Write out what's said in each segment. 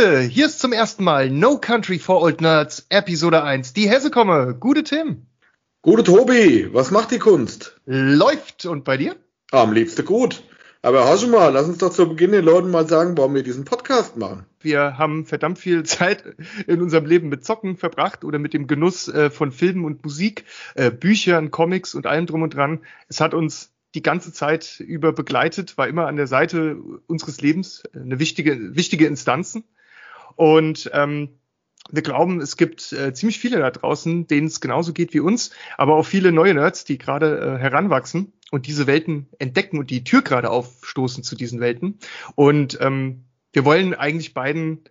Gude, hier ist zum ersten Mal No Country for Old Nerds, Episode 1, die Hesse komme. Gude Tim. Gute Tobi, was macht die Kunst? Läuft und bei dir? Am liebsten gut. Aber hör schon mal, lass uns doch zu Beginn den Leuten mal sagen, warum wir diesen Podcast machen. Wir haben verdammt viel Zeit in unserem Leben mit Zocken verbracht oder mit dem Genuss äh, von Filmen und Musik, äh, Büchern, Comics und allem drum und dran. Es hat uns die ganze Zeit über begleitet, war immer an der Seite unseres Lebens eine wichtige, wichtige Instanzen. Und ähm, wir glauben, es gibt äh, ziemlich viele da draußen, denen es genauso geht wie uns, aber auch viele neue Nerds, die gerade äh, heranwachsen und diese Welten entdecken und die Tür gerade aufstoßen zu diesen Welten. Und ähm, wir wollen eigentlich beiden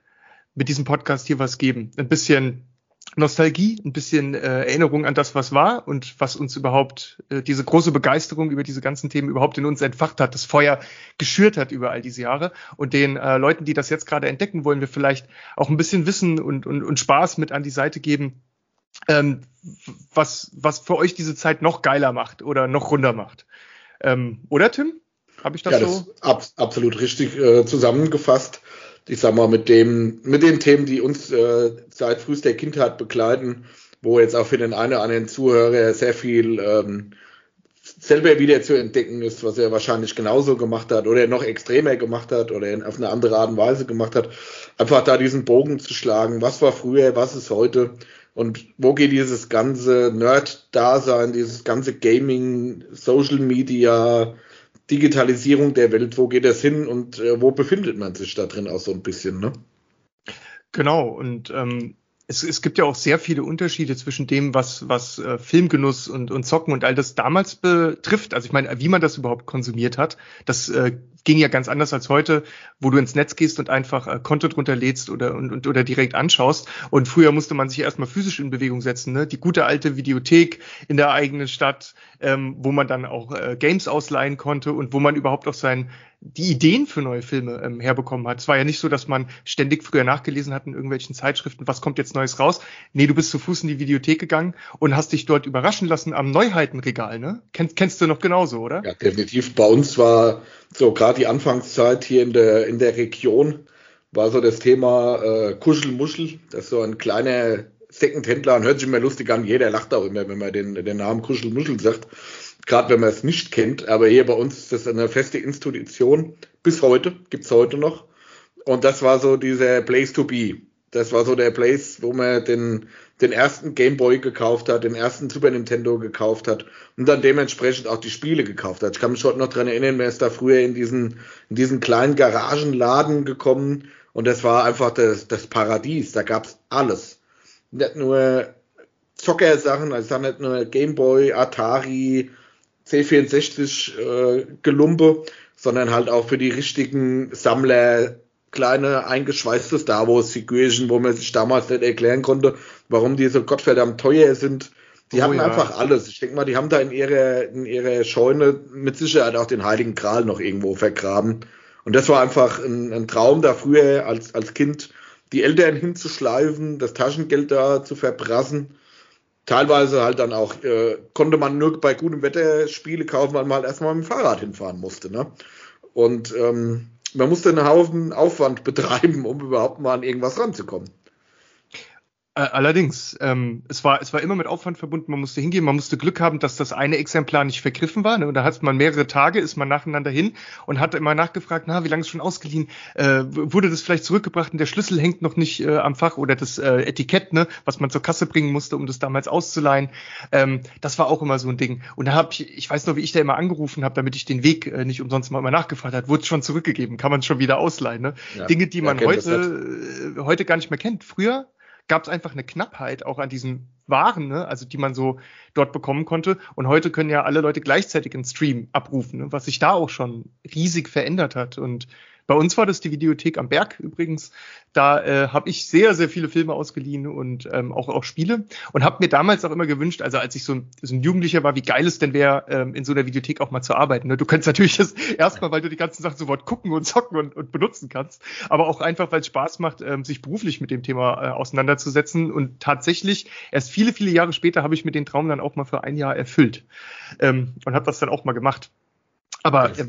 mit diesem Podcast hier was geben. Ein bisschen Nostalgie, ein bisschen äh, Erinnerung an das, was war und was uns überhaupt äh, diese große Begeisterung über diese ganzen Themen überhaupt in uns entfacht hat, das Feuer geschürt hat über all diese Jahre. Und den äh, Leuten, die das jetzt gerade entdecken, wollen wir vielleicht auch ein bisschen Wissen und, und, und Spaß mit an die Seite geben, ähm, was, was für euch diese Zeit noch geiler macht oder noch runder macht. Ähm, oder Tim? Habe ich das ja, so? Das ab, absolut richtig äh, zusammengefasst ich sag mal, mit dem, mit den Themen, die uns äh, seit frühester Kindheit begleiten, wo jetzt auch für den einen oder anderen Zuhörer sehr viel ähm, selber wieder zu entdecken ist, was er wahrscheinlich genauso gemacht hat oder noch extremer gemacht hat oder auf eine andere Art und Weise gemacht hat. Einfach da diesen Bogen zu schlagen, was war früher, was ist heute? Und wo geht dieses ganze Nerd-Dasein, dieses ganze Gaming, Social Media, Digitalisierung der Welt, wo geht das hin und äh, wo befindet man sich da drin auch so ein bisschen, ne? Genau, und ähm, es, es gibt ja auch sehr viele Unterschiede zwischen dem, was, was äh, Filmgenuss und, und Zocken und all das damals betrifft. Also ich meine, wie man das überhaupt konsumiert hat, das äh, ging ja ganz anders als heute, wo du ins Netz gehst und einfach äh, Content runterlädst oder, und, und, oder direkt anschaust. Und früher musste man sich erstmal physisch in Bewegung setzen. Ne? Die gute alte Videothek in der eigenen Stadt, ähm, wo man dann auch äh, Games ausleihen konnte und wo man überhaupt auch sein die Ideen für neue Filme ähm, herbekommen hat. Es war ja nicht so, dass man ständig früher nachgelesen hat in irgendwelchen Zeitschriften, was kommt jetzt Neues raus. Nee, du bist zu Fuß in die Videothek gegangen und hast dich dort überraschen lassen am Neuheitenregal, ne? Kennst, kennst du noch genauso, oder? Ja, definitiv. Bei uns war so gerade die Anfangszeit hier in der, in der Region war so das Thema äh, Kuschelmuschel. Das ist so ein kleiner Secondhändler hört sich immer lustig an. Jeder lacht auch immer, wenn man den, den Namen Kuschelmuschel sagt gerade wenn man es nicht kennt, aber hier bei uns ist das eine feste Institution. Bis heute, gibt's heute noch. Und das war so dieser Place to be. Das war so der Place, wo man den, den ersten Game Boy gekauft hat, den ersten Super Nintendo gekauft hat und dann dementsprechend auch die Spiele gekauft hat. Ich kann mich heute noch dran erinnern, wer ist da früher in diesen, in diesen kleinen Garagenladen gekommen und das war einfach das, das Paradies. Da gab's alles. Nicht nur Zocker-Sachen, also nicht nur Game Boy, Atari, C64 äh, Gelumpe, sondern halt auch für die richtigen Sammler kleine eingeschweißte Star Wars Figürchen, wo man sich damals nicht erklären konnte, warum die so gottverdammt teuer sind. Die oh, hatten ja. einfach alles. Ich denke mal, die haben da in ihrer, in ihrer Scheune mit Sicherheit auch den Heiligen Gral noch irgendwo vergraben. Und das war einfach ein, ein Traum da früher als, als Kind, die Eltern hinzuschleifen, das Taschengeld da zu verbrassen teilweise halt dann auch, äh, konnte man nur bei gutem Wetter Spiele kaufen, weil man halt erstmal mit dem Fahrrad hinfahren musste. Ne? Und ähm, man musste einen Haufen Aufwand betreiben, um überhaupt mal an irgendwas ranzukommen. Äh, allerdings, ähm, es war es war immer mit Aufwand verbunden. Man musste hingehen, man musste Glück haben, dass das eine Exemplar nicht vergriffen war. Ne? Und da hat man mehrere Tage, ist man nacheinander hin und hat immer nachgefragt, na, wie lange ist schon ausgeliehen? Äh, wurde das vielleicht zurückgebracht und der Schlüssel hängt noch nicht äh, am Fach oder das äh, Etikett, ne, was man zur Kasse bringen musste, um das damals auszuleihen. Ähm, das war auch immer so ein Ding. Und da habe ich, ich weiß noch, wie ich da immer angerufen habe, damit ich den Weg äh, nicht umsonst mal immer nachgefragt hat, wurde schon zurückgegeben, kann man schon wieder ausleihen. Ne? Ja, Dinge, die man heute äh, heute gar nicht mehr kennt. Früher gab es einfach eine Knappheit auch an diesen Waren, ne? also die man so dort bekommen konnte. Und heute können ja alle Leute gleichzeitig einen Stream abrufen, ne? was sich da auch schon riesig verändert hat. Und bei uns war das die Videothek am Berg übrigens. Da äh, habe ich sehr, sehr viele Filme ausgeliehen und ähm, auch, auch Spiele und habe mir damals auch immer gewünscht, also als ich so ein, so ein Jugendlicher war, wie geil es denn wäre, ähm, in so einer Videothek auch mal zu arbeiten. Ne? Du kannst natürlich das erstmal, weil du die ganzen Sachen sofort gucken und zocken und, und benutzen kannst, aber auch einfach, weil es Spaß macht, ähm, sich beruflich mit dem Thema äh, auseinanderzusetzen. Und tatsächlich, erst viele, viele Jahre später habe ich mir den Traum dann auch mal für ein Jahr erfüllt ähm, und habe das dann auch mal gemacht. Aber äh,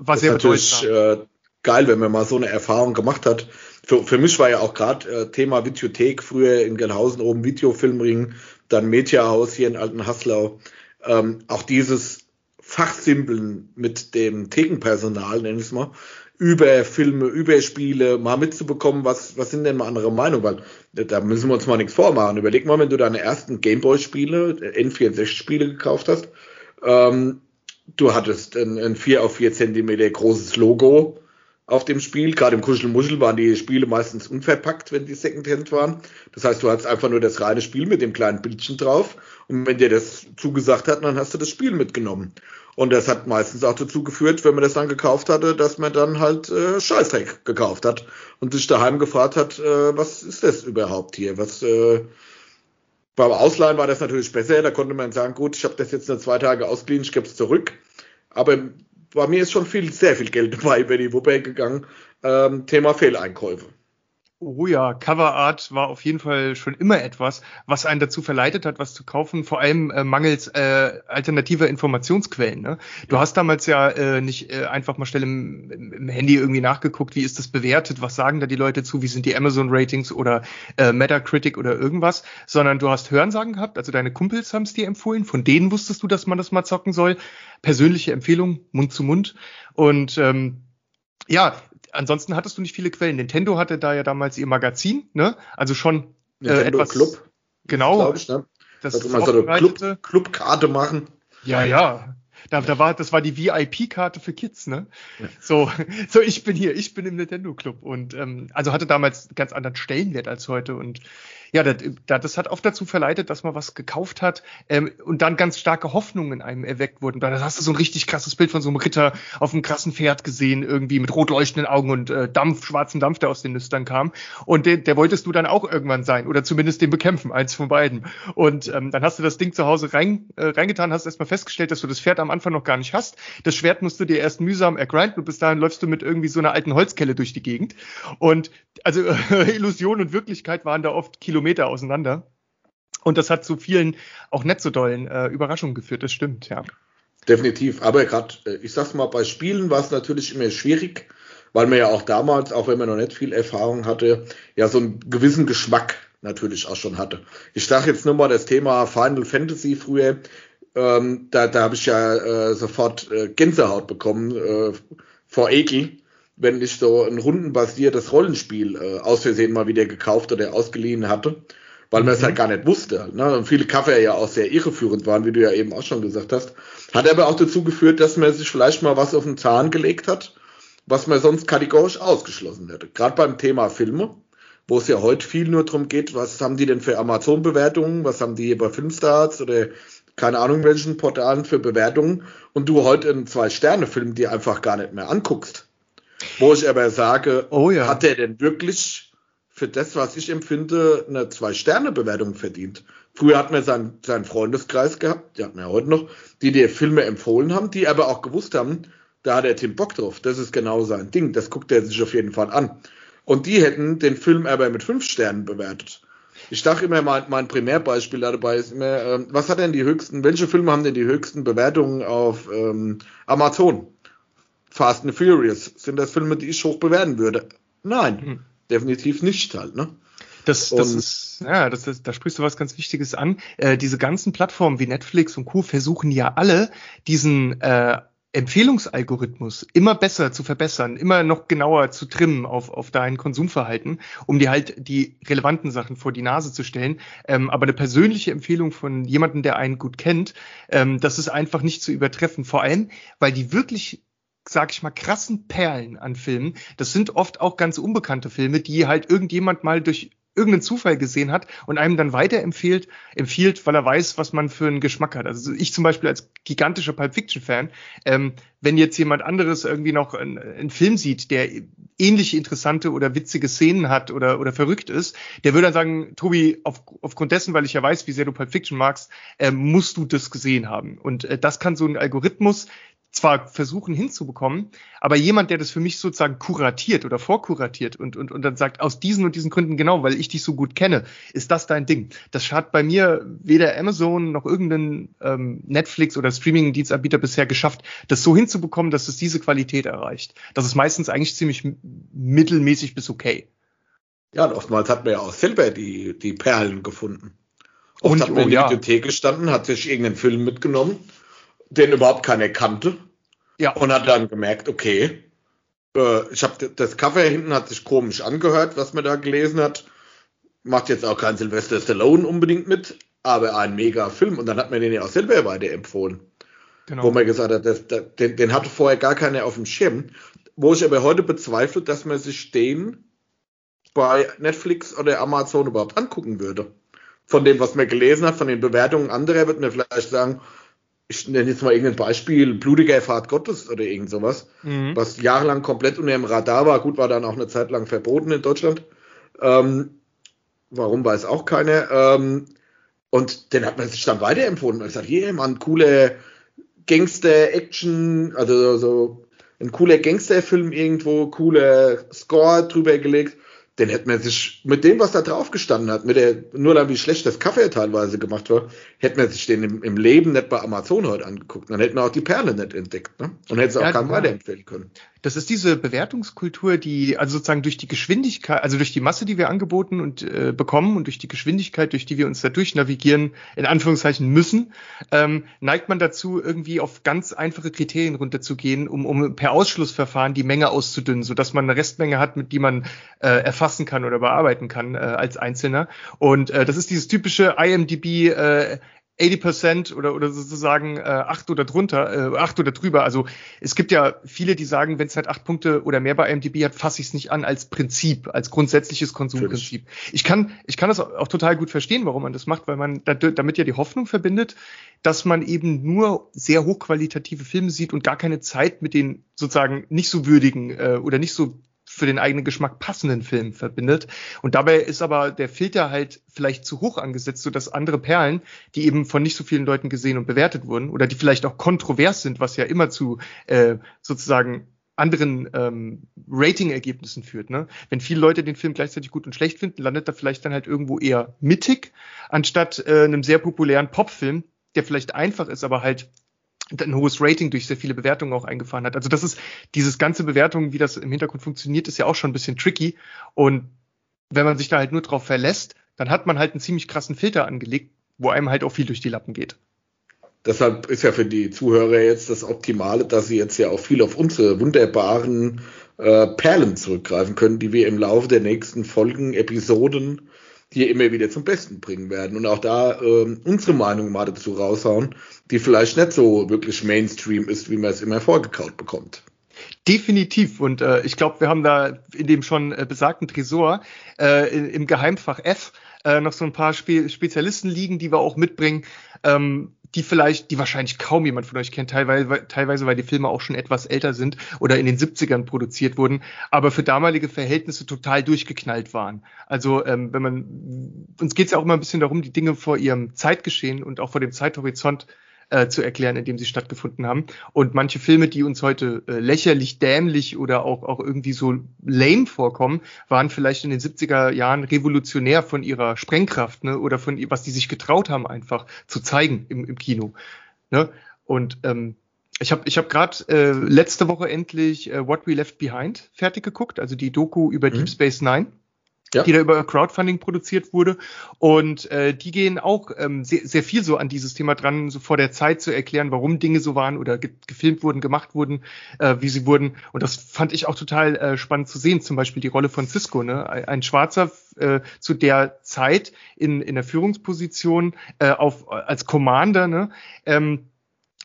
war sehr bedeutsam. Äh, geil, wenn man mal so eine Erfahrung gemacht hat. für, für mich war ja auch gerade äh, Thema Videothek, früher in Gelnhausen oben Videofilmring, dann Mediahaus hier in Altenhaslau. Ähm, auch dieses Fachsimpeln mit dem Thekenpersonal, nenne ich es mal, über Filme, über Spiele mal mitzubekommen, was, was sind denn mal andere Meinungen, weil da müssen wir uns mal nichts vormachen. Überleg mal, wenn du deine ersten Gameboy-Spiele, N64-Spiele gekauft hast, ähm, du hattest ein, ein 4 auf 4 Zentimeter großes Logo auf dem Spiel. Gerade im Kuschelmuschel waren die Spiele meistens unverpackt, wenn die Secondhand waren. Das heißt, du hattest einfach nur das reine Spiel mit dem kleinen Bildchen drauf. Und wenn dir das zugesagt hat, dann hast du das Spiel mitgenommen. Und das hat meistens auch dazu geführt, wenn man das dann gekauft hatte, dass man dann halt äh, Scheißdreck gekauft hat und sich daheim gefragt hat, äh, was ist das überhaupt hier? Was äh, beim Ausleihen war das natürlich besser, da konnte man sagen, gut, ich habe das jetzt nur zwei Tage ausgeliehen, ich gebe es zurück. Aber bei mir ist schon viel, sehr viel Geld dabei über die Wupper gegangen. Ähm, Thema Fehleinkäufe. Oh ja, Coverart war auf jeden Fall schon immer etwas, was einen dazu verleitet hat, was zu kaufen, vor allem äh, mangels äh, alternativer Informationsquellen. Ne? Du hast damals ja äh, nicht äh, einfach mal schnell im, im, Handy irgendwie nachgeguckt, wie ist das bewertet, was sagen da die Leute zu, wie sind die Amazon-Ratings oder äh, Metacritic oder irgendwas, sondern du hast Hörensagen gehabt, also deine Kumpels haben es dir empfohlen, von denen wusstest du, dass man das mal zocken soll. Persönliche Empfehlung, Mund zu Mund. Und ähm, ja, ansonsten hattest du nicht viele Quellen. Nintendo hatte da ja damals ihr Magazin, ne? Also schon äh, etwas. Club. Genau. Ich, ne? Das also man so eine Club, Clubkarte machen. Ja, ja. Da, da war, das war die VIP-Karte für Kids, ne? Ja. So, so ich bin hier, ich bin im Nintendo Club und ähm, also hatte damals ganz anderen Stellenwert als heute und ja, das, das hat oft dazu verleitet, dass man was gekauft hat ähm, und dann ganz starke Hoffnungen in einem erweckt wurden. Da hast du so ein richtig krasses Bild von so einem Ritter auf einem krassen Pferd gesehen, irgendwie mit rot leuchtenden Augen und äh, Dampf, schwarzen Dampf, der aus den Nüstern kam. Und der, der wolltest du dann auch irgendwann sein oder zumindest den bekämpfen, eins von beiden. Und ähm, dann hast du das Ding zu Hause rein, äh, reingetan, hast erstmal festgestellt, dass du das Pferd am Anfang noch gar nicht hast. Das Schwert musst du dir erst mühsam ergrinden und bis dahin läufst du mit irgendwie so einer alten Holzkelle durch die Gegend. Und also äh, Illusion und Wirklichkeit waren da oft Kilometer auseinander. Und das hat zu vielen auch nicht so dollen äh, Überraschungen geführt, das stimmt, ja. Definitiv. Aber gerade, äh, ich sag's mal, bei Spielen war es natürlich immer schwierig, weil man ja auch damals, auch wenn man noch nicht viel Erfahrung hatte, ja so einen gewissen Geschmack natürlich auch schon hatte. Ich sage jetzt nur mal das Thema Final Fantasy früher. Ähm, da da habe ich ja äh, sofort äh, Gänsehaut bekommen äh, vor Ekel, wenn ich so ein rundenbasiertes Rollenspiel äh, aus Versehen mal wieder gekauft oder ausgeliehen hatte, weil man es mhm. halt gar nicht wusste. Ne? Und viele Cover ja auch sehr irreführend waren, wie du ja eben auch schon gesagt hast. Hat aber auch dazu geführt, dass man sich vielleicht mal was auf den Zahn gelegt hat, was man sonst kategorisch ausgeschlossen hätte. Gerade beim Thema Filme, wo es ja heute viel nur darum geht, was haben die denn für Amazon-Bewertungen, was haben die hier bei Filmstarts oder keine Ahnung welchen Portalen für Bewertungen und du heute einen Zwei-Sterne-Film dir einfach gar nicht mehr anguckst wo ich aber sage, oh ja. hat er denn wirklich für das, was ich empfinde, eine Zwei-Sterne-Bewertung verdient? Früher hat man seinen, seinen Freundeskreis gehabt, die hatten wir ja heute noch, die dir Filme empfohlen haben, die aber auch gewusst haben, da hat der Tim Bock drauf. Das ist genau sein Ding. Das guckt er sich auf jeden Fall an. Und die hätten den Film aber mit fünf Sternen bewertet. Ich dachte immer, mein, mein Primärbeispiel dabei ist immer, äh, was hat denn die höchsten, welche Filme haben denn die höchsten Bewertungen auf ähm, Amazon? Fast and Furious, sind das Filme, die ich hoch bewerten würde? Nein, mhm. definitiv nicht halt, ne? Das, das ist, ja, das, das, da sprichst du was ganz Wichtiges an. Äh, diese ganzen Plattformen wie Netflix und Co. versuchen ja alle, diesen äh, Empfehlungsalgorithmus immer besser zu verbessern, immer noch genauer zu trimmen auf, auf dein Konsumverhalten, um dir halt die relevanten Sachen vor die Nase zu stellen. Ähm, aber eine persönliche Empfehlung von jemandem, der einen gut kennt, ähm, das ist einfach nicht zu übertreffen. Vor allem, weil die wirklich sag ich mal, krassen Perlen an Filmen. Das sind oft auch ganz unbekannte Filme, die halt irgendjemand mal durch irgendeinen Zufall gesehen hat und einem dann weiterempfiehlt, empfiehlt, weil er weiß, was man für einen Geschmack hat. Also ich zum Beispiel als gigantischer Pulp Fiction Fan, ähm, wenn jetzt jemand anderes irgendwie noch einen, einen, Film sieht, der ähnliche interessante oder witzige Szenen hat oder, oder verrückt ist, der würde dann sagen, Tobi, auf, aufgrund dessen, weil ich ja weiß, wie sehr du Pulp Fiction magst, äh, musst du das gesehen haben. Und äh, das kann so ein Algorithmus, zwar versuchen hinzubekommen, aber jemand, der das für mich sozusagen kuratiert oder vorkuratiert und, und, und dann sagt, aus diesen und diesen Gründen genau, weil ich dich so gut kenne, ist das dein Ding. Das hat bei mir weder Amazon noch irgendein ähm, Netflix oder Streaming-Dienstanbieter bisher geschafft, das so hinzubekommen, dass es diese Qualität erreicht. Das ist meistens eigentlich ziemlich mittelmäßig bis okay. Ja, und oftmals hat man ja auch selber die, die Perlen gefunden. Oft Und- hat man oh, in ja. der Bibliothek gestanden, hat sich irgendeinen Film mitgenommen, den überhaupt keiner kannte Ja, und hat dann gemerkt, okay, äh, ich habe das Cover hinten hat sich komisch angehört, was man da gelesen hat. Macht jetzt auch kein Sylvester Stallone unbedingt mit, aber ein mega Film und dann hat man den ja auch selber weiterempfohlen. genau. wo man gesagt hat, das, das, den, den hatte vorher gar keiner auf dem Schirm. Wo ich aber heute bezweifle, dass man sich den bei Netflix oder Amazon überhaupt angucken würde. Von dem, was man gelesen hat, von den Bewertungen anderer, wird man vielleicht sagen, ich nenne jetzt mal irgendein Beispiel, blutiger Fahrt Gottes oder irgend sowas, Mhm. was jahrelang komplett unter dem Radar war. Gut, war dann auch eine Zeit lang verboten in Deutschland. Ähm, warum weiß auch keiner. Ähm, und den hat man sich dann weiterempfohlen. Man gesagt, hier, Mann, coole Gangster-Action, also so ein cooler Gangsterfilm irgendwo, cooler Score drüber gelegt. Den hätte man sich mit dem, was da drauf gestanden hat, mit der, nur dann wie schlecht das Kaffee teilweise gemacht war, hätte man sich den im, im Leben nicht bei Amazon heute angeguckt. Dann hätten wir auch die Perle nicht entdeckt, ne? Und hätte es auch Ja, keinem weiterempfehlen können. Das ist diese Bewertungskultur, die also sozusagen durch die Geschwindigkeit, also durch die Masse, die wir angeboten und äh, bekommen und durch die Geschwindigkeit, durch die wir uns da durchnavigieren, in Anführungszeichen müssen, ähm, neigt man dazu, irgendwie auf ganz einfache Kriterien runterzugehen, um, um per Ausschlussverfahren die Menge auszudünnen, sodass man eine Restmenge hat, mit die man äh, erfassen kann oder bearbeiten kann äh, als Einzelner. Und äh, das ist dieses typische IMDb äh, 80% oder, oder sozusagen äh, acht oder drunter, äh, acht oder drüber. Also es gibt ja viele, die sagen, wenn es halt acht Punkte oder mehr bei IMDb hat, fasse ich es nicht an als Prinzip, als grundsätzliches Konsumprinzip. Ich kann, ich kann das auch, auch total gut verstehen, warum man das macht, weil man da, damit ja die Hoffnung verbindet, dass man eben nur sehr hochqualitative Filme sieht und gar keine Zeit mit den sozusagen nicht so würdigen äh, oder nicht so für den eigenen Geschmack passenden Film verbindet. Und dabei ist aber der Filter halt vielleicht zu hoch angesetzt, sodass andere Perlen, die eben von nicht so vielen Leuten gesehen und bewertet wurden oder die vielleicht auch kontrovers sind, was ja immer zu äh, sozusagen anderen ähm, Rating-Ergebnissen führt. Ne? Wenn viele Leute den Film gleichzeitig gut und schlecht finden, landet er vielleicht dann halt irgendwo eher mittig, anstatt äh, einem sehr populären Popfilm, der vielleicht einfach ist, aber halt ein hohes Rating durch sehr viele Bewertungen auch eingefahren hat. Also das ist dieses ganze Bewertung, wie das im Hintergrund funktioniert, ist ja auch schon ein bisschen tricky. Und wenn man sich da halt nur drauf verlässt, dann hat man halt einen ziemlich krassen Filter angelegt, wo einem halt auch viel durch die Lappen geht. Deshalb ist ja für die Zuhörer jetzt das Optimale, dass sie jetzt ja auch viel auf unsere wunderbaren äh, Perlen zurückgreifen können, die wir im Laufe der nächsten Folgen, Episoden hier immer wieder zum Besten bringen werden. Und auch da ähm, unsere Meinung mal dazu raushauen, die vielleicht nicht so wirklich Mainstream ist, wie man es immer vorgekaut bekommt. Definitiv. Und äh, ich glaube, wir haben da in dem schon äh, besagten Tresor äh, im Geheimfach F äh, noch so ein paar Spe Spezialisten liegen, die wir auch mitbringen, ähm, die vielleicht, die wahrscheinlich kaum jemand von euch kennt, teilweise, teilweise, weil die Filme auch schon etwas älter sind oder in den 70ern produziert wurden, aber für damalige Verhältnisse total durchgeknallt waren. Also ähm, wenn man, uns geht es ja auch immer ein bisschen darum, die Dinge vor ihrem Zeitgeschehen und auch vor dem Zeithorizont äh, zu erklären, in dem sie stattgefunden haben. Und manche Filme, die uns heute äh, lächerlich, dämlich oder auch, auch irgendwie so lame vorkommen, waren vielleicht in den 70er Jahren revolutionär von ihrer Sprengkraft ne? oder von ihr, was die sich getraut haben, einfach zu zeigen im, im Kino. Ne? Und ähm, ich habe ich hab gerade äh, letzte Woche endlich äh, What We Left Behind fertig geguckt, also die Doku über Mhm. Deep Space Nine Ja. die da über Crowdfunding produziert wurde. Und äh, die gehen auch ähm, sehr, sehr viel so an dieses Thema dran, so vor der Zeit zu erklären, warum Dinge so waren oder ge gefilmt wurden, gemacht wurden, äh, wie sie wurden. Und das fand ich auch total äh, spannend zu sehen. Zum Beispiel die Rolle von Cisco, ne? ein, Schwarzer äh, zu der Zeit in, in der Führungsposition äh, auf, als Commander, ne? Ähm,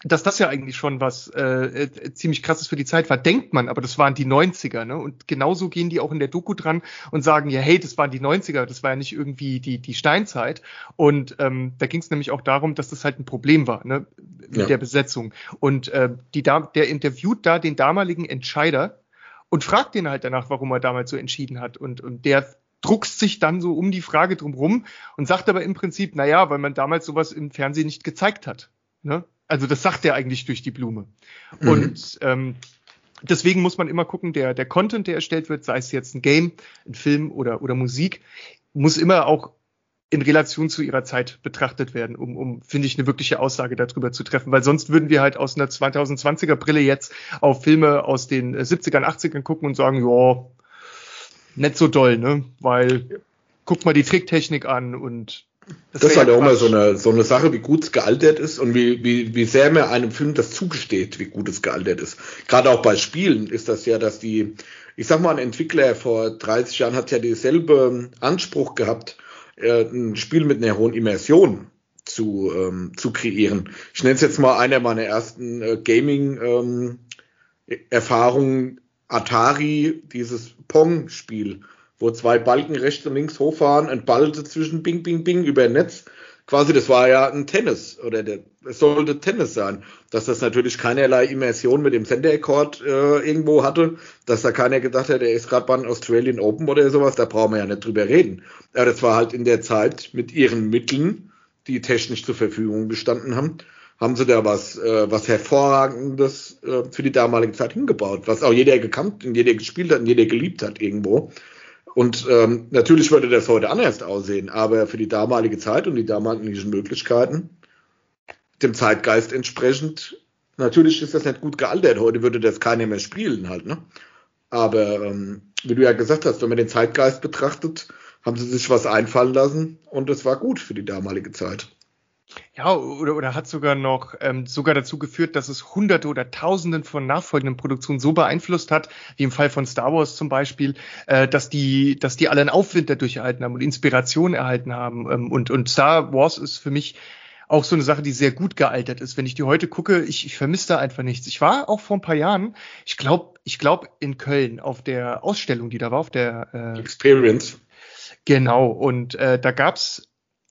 dass das ja eigentlich schon was äh, äh, ziemlich krasses für die Zeit war, denkt man, aber das waren die 90er, ne? Und genauso gehen die auch in der Doku dran und sagen, ja, hey, das waren die 90er, das war ja nicht irgendwie die, die Steinzeit. Und ähm, da ging es nämlich auch darum, dass das halt ein Problem war, ne, mit Ja. der Besetzung. Und äh, die, da der interviewt da den damaligen Entscheider und fragt den halt danach, warum er damals so entschieden hat. Und, und der druckst sich dann so um die Frage drumrum und sagt aber im Prinzip, na ja, weil man damals sowas im Fernsehen nicht gezeigt hat. Ne? Also das sagt er eigentlich durch die Blume. Mhm. Und ähm, deswegen muss man immer gucken, der, der Content, der erstellt wird, sei es jetzt ein Game, ein Film oder, oder Musik, muss immer auch in Relation zu ihrer Zeit betrachtet werden, um, um finde ich, eine wirkliche Aussage darüber zu treffen, weil sonst würden wir halt aus einer 2020er Brille jetzt auf Filme aus den äh, 70ern, 80ern gucken und sagen, ja, nicht so doll, ne? Weil guck mal die Tricktechnik an und das, das ist halt auch mal so eine, so eine Sache, wie gut es gealtert ist und wie, wie, wie sehr mir einem Film das zugesteht, wie gut es gealtert ist. Gerade auch bei Spielen ist das ja, dass die, ich sag mal, ein Entwickler vor 30 Jahren hat ja dieselbe Anspruch gehabt, äh, ein Spiel mit einer hohen Immersion zu, ähm, zu kreieren. Ich nenne es jetzt mal einer meiner ersten äh, Gaming-Erfahrungen, ähm, Atari, dieses Pong-Spiel wo zwei Balken rechts und links hochfahren, ein Ball dazwischen, bing, bing, bing, über ein Netz. Quasi, das war ja ein Tennis oder der, es sollte Tennis sein. Dass das natürlich keinerlei Immersion mit dem Center Accord äh, irgendwo hatte, dass da keiner gedacht hat, der ist gerade beim Australian Open oder sowas, da brauchen wir ja nicht drüber reden. Aber das war halt in der Zeit mit ihren Mitteln, die technisch zur Verfügung gestanden haben, haben sie da was, äh, was hervorragendes äh, für die damalige Zeit hingebaut, was auch jeder gekannt und jeder gespielt hat und jeder geliebt hat irgendwo. Und ähm, natürlich würde das heute anders aussehen, aber für die damalige Zeit und die damaligen Möglichkeiten, dem Zeitgeist entsprechend, natürlich ist das nicht gut gealtert. Heute würde das keiner mehr spielen halt, ne? Aber ähm, wie du ja gesagt hast, wenn man den Zeitgeist betrachtet, haben sie sich was einfallen lassen und es war gut für die damalige Zeit. Ja, oder, oder hat sogar noch ähm, sogar dazu geführt, dass es Hunderte oder Tausenden von nachfolgenden Produktionen so beeinflusst hat, wie im Fall von Star Wars zum Beispiel, äh, dass die, dass die alle einen Aufwind dadurch erhalten haben und Inspiration erhalten haben. Ähm, und, und Star Wars ist für mich auch so eine Sache, die sehr gut gealtert ist. Wenn ich die heute gucke, ich, ich vermisse da einfach nichts. Ich war auch vor ein paar Jahren, ich glaube, ich glaube in Köln auf der Ausstellung, die da war, auf der äh, Experience. Genau, und äh, da gab's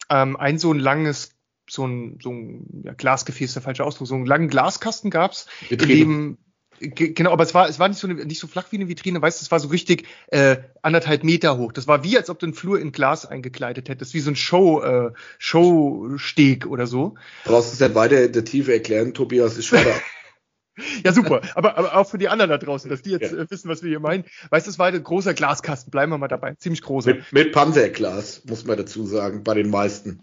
ähm, ein so ein langes so ein, so ein ja, Glasgefäß, der falsche Ausdruck, so einen langen Glaskasten gab's, in dem Genau, aber es war, es war nicht so, nicht so flach wie eine Vitrine, weißt du, es war so richtig äh, anderthalb Meter hoch. Das war wie, als ob du einen Flur in Glas eingekleidet hättest, wie so ein Show, äh, Showsteg oder so. Brauchst du es nicht weiter in der Tiefe erklären, Tobias, ich war da. ja, super. Aber, aber auch für die anderen da draußen, dass die jetzt ja. Äh, wissen, was wir hier meinen. Weißt du, es war ein großer Glaskasten, bleiben wir mal dabei. Ziemlich großer. Mit, mit Panzerglas, muss man dazu sagen, bei den meisten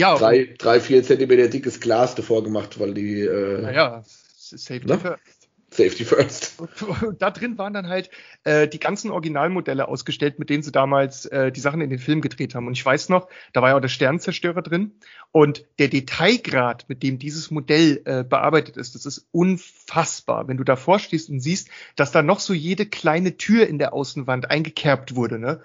ja, drei, drei, vier Zentimeter dickes Glas davor gemacht, weil die. Äh, naja, Safety ne? first. Safety first. Und da drin waren dann halt äh, die ganzen Originalmodelle ausgestellt, mit denen sie damals äh, die Sachen in den Film gedreht haben. Und ich weiß noch, da war ja auch der Sternzerstörer drin. Und der Detailgrad, mit dem dieses Modell äh, bearbeitet ist, das ist unfassbar. Wenn du davor stehst und siehst, dass da noch so jede kleine Tür in der Außenwand eingekerbt wurde, ne?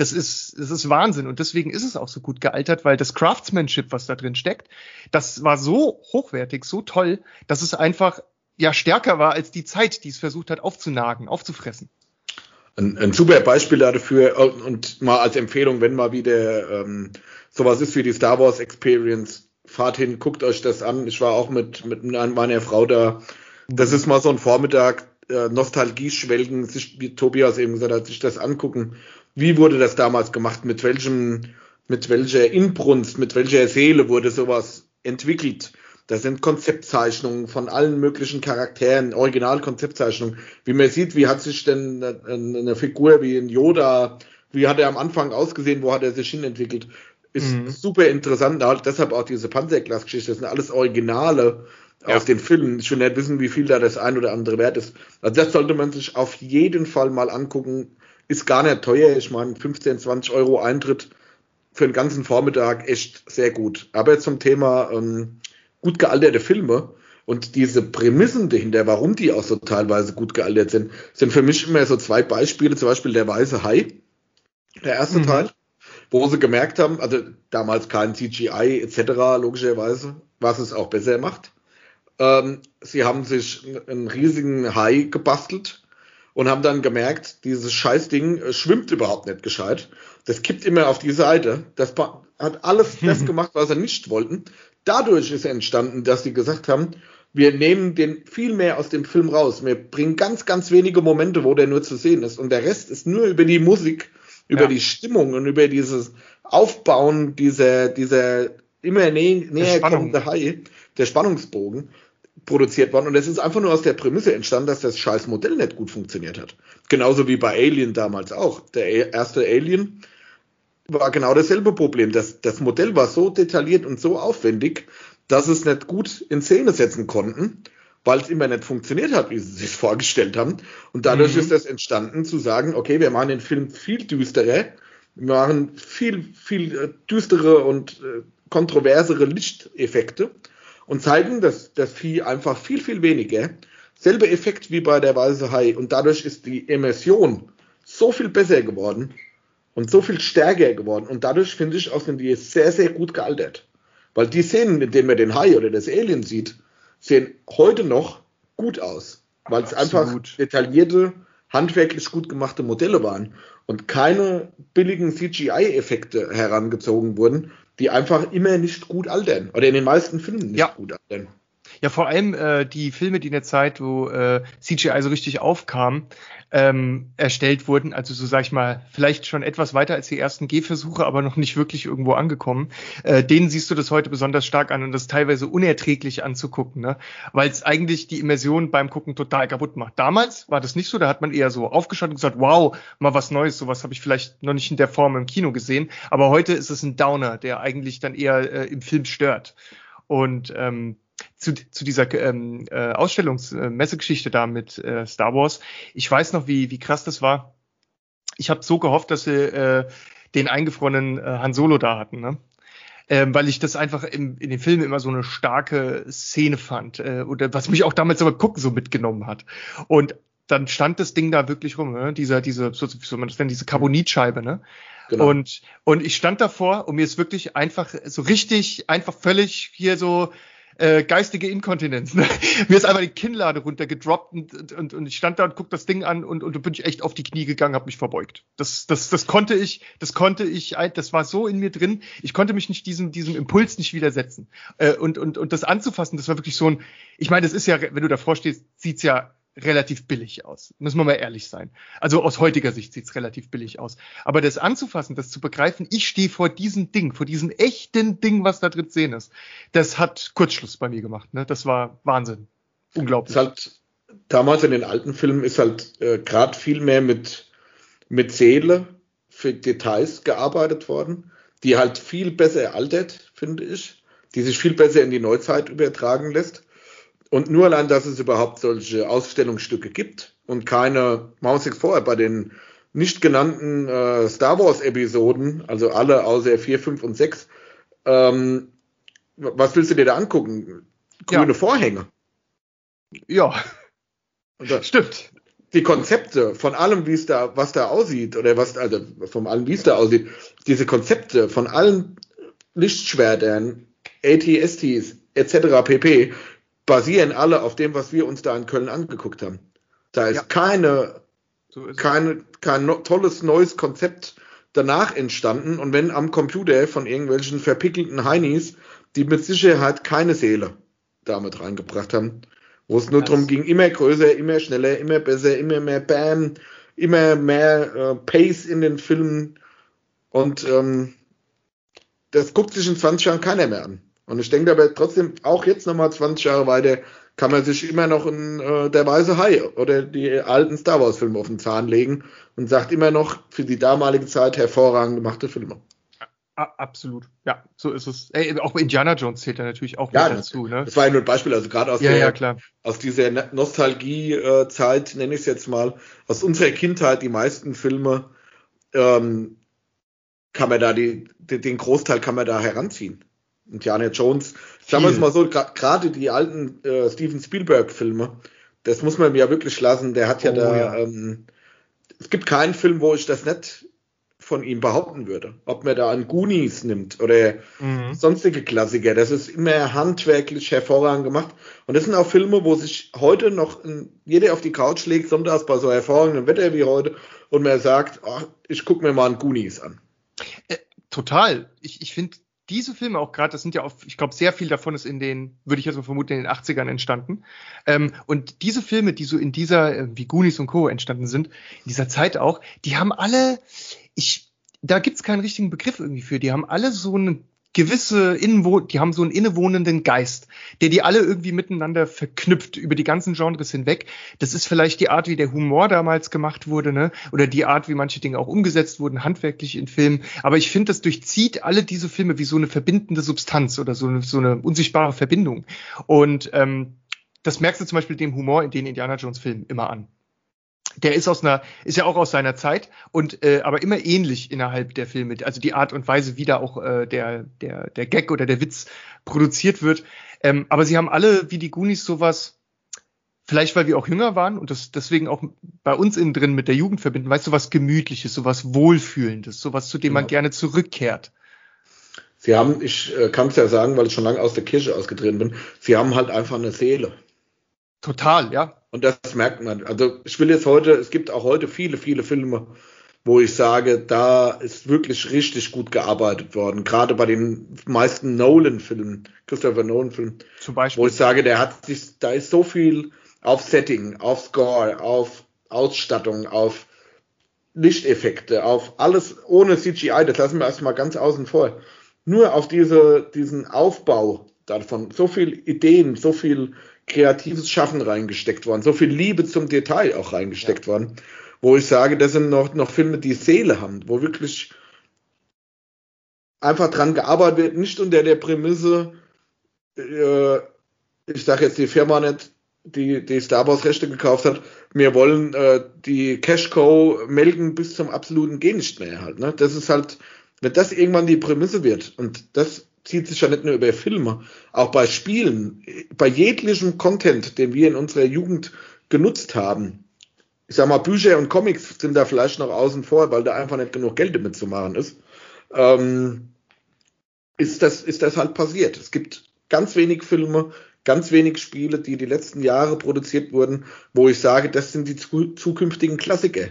Das ist, das ist Wahnsinn. Und deswegen ist es auch so gut gealtert, weil das Craftsmanship, was da drin steckt, das war so hochwertig, so toll, dass es einfach ja stärker war als die Zeit, die es versucht hat aufzunagen, aufzufressen. Ein, ein super Beispiel dafür und mal als Empfehlung, wenn mal wieder ähm, sowas ist wie die Star Wars Experience, fahrt hin, guckt euch das an. Ich war auch mit, mit meiner Frau da. Das ist mal so ein Vormittag, äh, Nostalgie schwelgen, sich, wie Tobias eben gesagt hat, sich das angucken wie wurde das damals gemacht? Mit welchem, mit welcher Inbrunst, mit welcher Seele wurde sowas entwickelt? Das sind Konzeptzeichnungen von allen möglichen Charakteren, Originalkonzeptzeichnungen. Wie man sieht, wie hat sich denn eine Figur wie ein Yoda, wie hat er am Anfang ausgesehen, wo hat er sich hinentwickelt? Ist mhm. super interessant. Halt deshalb auch diese Panzerglas-Geschichte. Das sind alles Originale ja. aus den Filmen. Ich will nicht wissen, wie viel da das ein oder andere wert ist. Also das sollte man sich auf jeden Fall mal angucken ist gar nicht teuer. Ich meine, 15, 20 Euro Eintritt für den ganzen Vormittag echt sehr gut. Aber zum Thema ähm, gut gealterte Filme und diese Prämissen dahinter, warum die auch so teilweise gut gealtert sind, sind für mich immer so zwei Beispiele. Zum Beispiel der Weiße Hai, der erste mhm. Teil, wo sie gemerkt haben, also damals kein CGI etc. logischerweise, was es auch besser macht. Ähm, sie haben sich einen riesigen Hai gebastelt und haben dann gemerkt, dieses Scheißding äh, schwimmt überhaupt nicht gescheit. Das kippt immer auf die Seite. Das hat alles das gemacht, was sie nicht wollten. Dadurch ist entstanden, dass sie gesagt haben, wir nehmen den viel mehr aus dem Film raus. Wir bringen ganz, ganz wenige Momente, wo der nur zu sehen ist. Und der Rest ist nur über die Musik, über ja. die Stimmung und über dieses Aufbauen dieser, dieser immer nä näher kommende Hai, der Spannungsbogen produziert worden und es ist einfach nur aus der Prämisse entstanden, dass das scheiß Modell nicht gut funktioniert hat. Genauso wie bei Alien damals auch. Der erste Alien war genau dasselbe Problem. Das, das Modell war so detailliert und so aufwendig, dass es nicht gut in Szene setzen konnten. weil es immer nicht funktioniert hat, wie sie sich vorgestellt haben. Und dadurch mhm. ist das entstanden, zu sagen, okay, wir machen den Film viel düsterer, wir machen viel, viel äh, düstere und äh, kontroversere Lichteffekte und zeigen das, das Vieh einfach viel, viel weniger. Selbe Effekt wie bei der Weiße Hai. Und dadurch ist die Immersion so viel besser geworden und so viel stärker geworden. Und dadurch finde ich auch sind die sehr, sehr gut gealtert. Weil die Szenen, in denen man den Hai oder das Alien sieht, sehen heute noch gut aus. Weil es einfach detaillierte, handwerklich gut gemachte Modelle waren und keine billigen CGI-Effekte herangezogen wurden, die einfach immer nicht gut altern. Oder in den meisten Filmen nicht ja. gut altern. Ja, vor allem äh, die Filme, die in der Zeit, wo äh, CGI so richtig aufkam, ähm, erstellt wurden, also so sag ich mal, vielleicht schon etwas weiter als die ersten Gehversuche, aber noch nicht wirklich irgendwo angekommen. Äh, denen siehst du das heute besonders stark an und das teilweise unerträglich anzugucken, ne? weil es eigentlich die Immersion beim Gucken total kaputt macht. Damals war das nicht so, da hat man eher so aufgeschaut und gesagt, wow, mal was Neues, sowas habe ich vielleicht noch nicht in der Form im Kino gesehen, aber heute ist es ein Downer, der eigentlich dann eher äh, im Film stört. Und ähm, zu, zu dieser ähm, äh, Ausstellungsmessegeschichte äh, da mit äh, Star Wars. Ich weiß noch, wie, wie krass das war. Ich habe so gehofft, dass sie äh, den eingefrorenen äh, Han Solo da hatten, ne? Ähm, weil ich das einfach im, in den Filmen immer so eine starke Szene fand äh, oder was mich auch damals aber gucken so mitgenommen hat. Und dann stand das Ding da wirklich rum, ne? dieser, diese, so, wie soll man das nennen, diese Carbonitscheibe, ne? Genau. Und, und ich stand davor und mir ist wirklich einfach so richtig, einfach völlig hier so äh, geistige Inkontinenz. Ne? Mir ist einfach die Kinnlade runtergedroppt und, und, und ich stand da und guck das Ding an und, und da bin ich echt auf die Knie gegangen, habe mich verbeugt. Das, das, das konnte ich, das konnte ich, das war so in mir drin. Ich konnte mich nicht diesem, diesem Impuls nicht widersetzen. Äh, und, und, und das anzufassen, das war wirklich so ein, ich meine, das ist ja, wenn du davor stehst, sieht's ja relativ billig aus. Müssen wir mal ehrlich sein. Also aus heutiger Sicht sieht's relativ billig aus. Aber das anzufassen, das zu begreifen, ich stehe vor diesem Ding, vor diesem echten Ding, was da drin sehen ist, das hat Kurzschluss bei mir gemacht. Ne? Das war Wahnsinn. Unglaublich. Halt, damals in den alten Filmen ist halt äh, gerade viel mehr mit, mit Seele für Details gearbeitet worden, die halt viel besser eraltert, finde ich, die sich viel besser in die Neuzeit übertragen lässt. Und nur allein, dass es überhaupt solche Ausstellungsstücke gibt und keine, machen wir uns vorher, bei den nicht genannten äh, Star Wars Episoden, also alle außer 4, 5 und 6, ähm, was willst du dir da angucken? Grüne ja. Vorhänge. Ja. Das, Stimmt. Die Konzepte von allem, wie es da, was da aussieht, oder was, also von allem, wie es da aussieht, diese Konzepte von allen Lichtschwertern, ATSTs, etc. pp basieren alle auf dem, was wir uns da in Köln angeguckt haben. Da ist ja. keine, so ist keine, kein no, tolles neues Konzept danach entstanden. Und wenn am Computer von irgendwelchen verpickelten Heinis, die mit Sicherheit keine Seele damit reingebracht haben, wo es nur darum ging, immer größer, immer schneller, immer besser, immer mehr Bam, immer mehr äh, Pace in den Filmen. Und ähm, das guckt sich in 20 Jahren keiner mehr an. Und ich denke aber trotzdem, auch jetzt nochmal 20 Jahre weiter, kann man sich immer noch in äh, Der Weiße Hai oder die alten Star Wars Filme auf den Zahn legen und sagt immer noch für die damalige Zeit hervorragend gemachte Filme. Absolut, ja, so ist es. Ey, auch Indiana Jones zählt da natürlich auch ja, dazu. Ne? Das war ja nur ein Beispiel, also gerade aus, ja, der, ja, aus dieser Nostalgie-Zeit, nenne ich es jetzt mal, aus unserer Kindheit, die meisten Filme, ähm, kann man da die, den Großteil kann man da heranziehen. Indiana Jones. Sagen wir es mal so, gerade die alten äh, Steven Spielberg-Filme, das muss man mir ja wirklich lassen. Der hat ja oh, da, ja. Ähm, es gibt keinen Film, wo ich das nicht von ihm behaupten würde. Ob man da an Goonies nimmt oder mhm. sonstige Klassiker, das ist immer handwerklich hervorragend gemacht. Und das sind auch Filme, wo sich heute noch jeder auf die Couch legt, sonntags bei so hervorragendem Wetter wie heute und man sagt, oh, ich gucke mir mal an Goonies an. Äh, total. Ich, ich finde diese Filme auch gerade, das sind ja auch, ich glaube, sehr viel davon ist in den, würde ich jetzt mal vermuten, in den 80ern entstanden. Ähm, und diese Filme, die so in dieser, äh, wie Goonies und Co. entstanden sind, in dieser Zeit auch, die haben alle, ich, da gibt's keinen richtigen Begriff irgendwie für, die haben alle so einen gewisse Innenwohn, die haben so einen innewohnenden Geist, der die alle irgendwie miteinander verknüpft über die ganzen Genres hinweg. Das ist vielleicht die Art, wie der Humor damals gemacht wurde, ne? Oder die Art, wie manche Dinge auch umgesetzt wurden, handwerklich in Filmen. Aber ich finde, das durchzieht alle diese Filme wie so eine verbindende Substanz oder so eine, so eine unsichtbare Verbindung. Und ähm, das merkst du zum Beispiel dem Humor in den Indiana Jones Filmen immer an. Der ist aus einer, ist ja auch aus seiner Zeit und äh, aber immer ähnlich innerhalb der Filme. Also die Art und Weise, wie da auch äh, der, der, der Gag oder der Witz produziert wird. Ähm, aber sie haben alle, wie die Goonies, sowas, vielleicht weil wir auch jünger waren und das deswegen auch bei uns innen drin mit der Jugend verbinden, weißt du, was Gemütliches, sowas Wohlfühlendes, sowas, zu dem genau. man gerne zurückkehrt. Sie haben, ich äh, kann es ja sagen, weil ich schon lange aus der Kirche ausgetreten bin, sie haben halt einfach eine Seele. Total, ja. Und das merkt man. Also ich will jetzt heute, es gibt auch heute viele, viele Filme, wo ich sage, da ist wirklich richtig gut gearbeitet worden. Gerade bei den meisten Nolan-Filmen, Christopher Nolan-Filmen. Zum Beispiel. Wo ich sage, der hat sich, da ist so viel auf Setting, auf Score, auf Ausstattung, auf Lichteffekte, auf alles ohne CGI, das lassen wir erstmal ganz außen vor nur auf diese, diesen Aufbau davon so viel Ideen, so viel kreatives Schaffen reingesteckt worden, so viel Liebe zum Detail auch reingesteckt ja. worden, wo ich sage, das sind noch, noch Filme, die Seele haben, wo wirklich einfach dran gearbeitet wird, nicht unter der Prämisse, äh, ich sage jetzt die Firma nicht, die die Star Wars Rechte gekauft hat, wir wollen äh, die Cash Co melken bis zum absoluten Geh nicht mehr halt. Ne? Das ist halt wenn das irgendwann die Prämisse wird, und das zieht sich ja nicht nur über Filme, auch bei Spielen, bei jeglichem Content, den wir in unserer Jugend genutzt haben, ich sag mal, Bücher und Comics sind da vielleicht noch außen vor, weil da einfach nicht genug Geld damit zu machen ist, ähm, ist, das, ist das halt passiert. Es gibt ganz wenig Filme, ganz wenig Spiele, die die letzten Jahre produziert wurden, wo ich sage, das sind die zukünftigen Klassiker.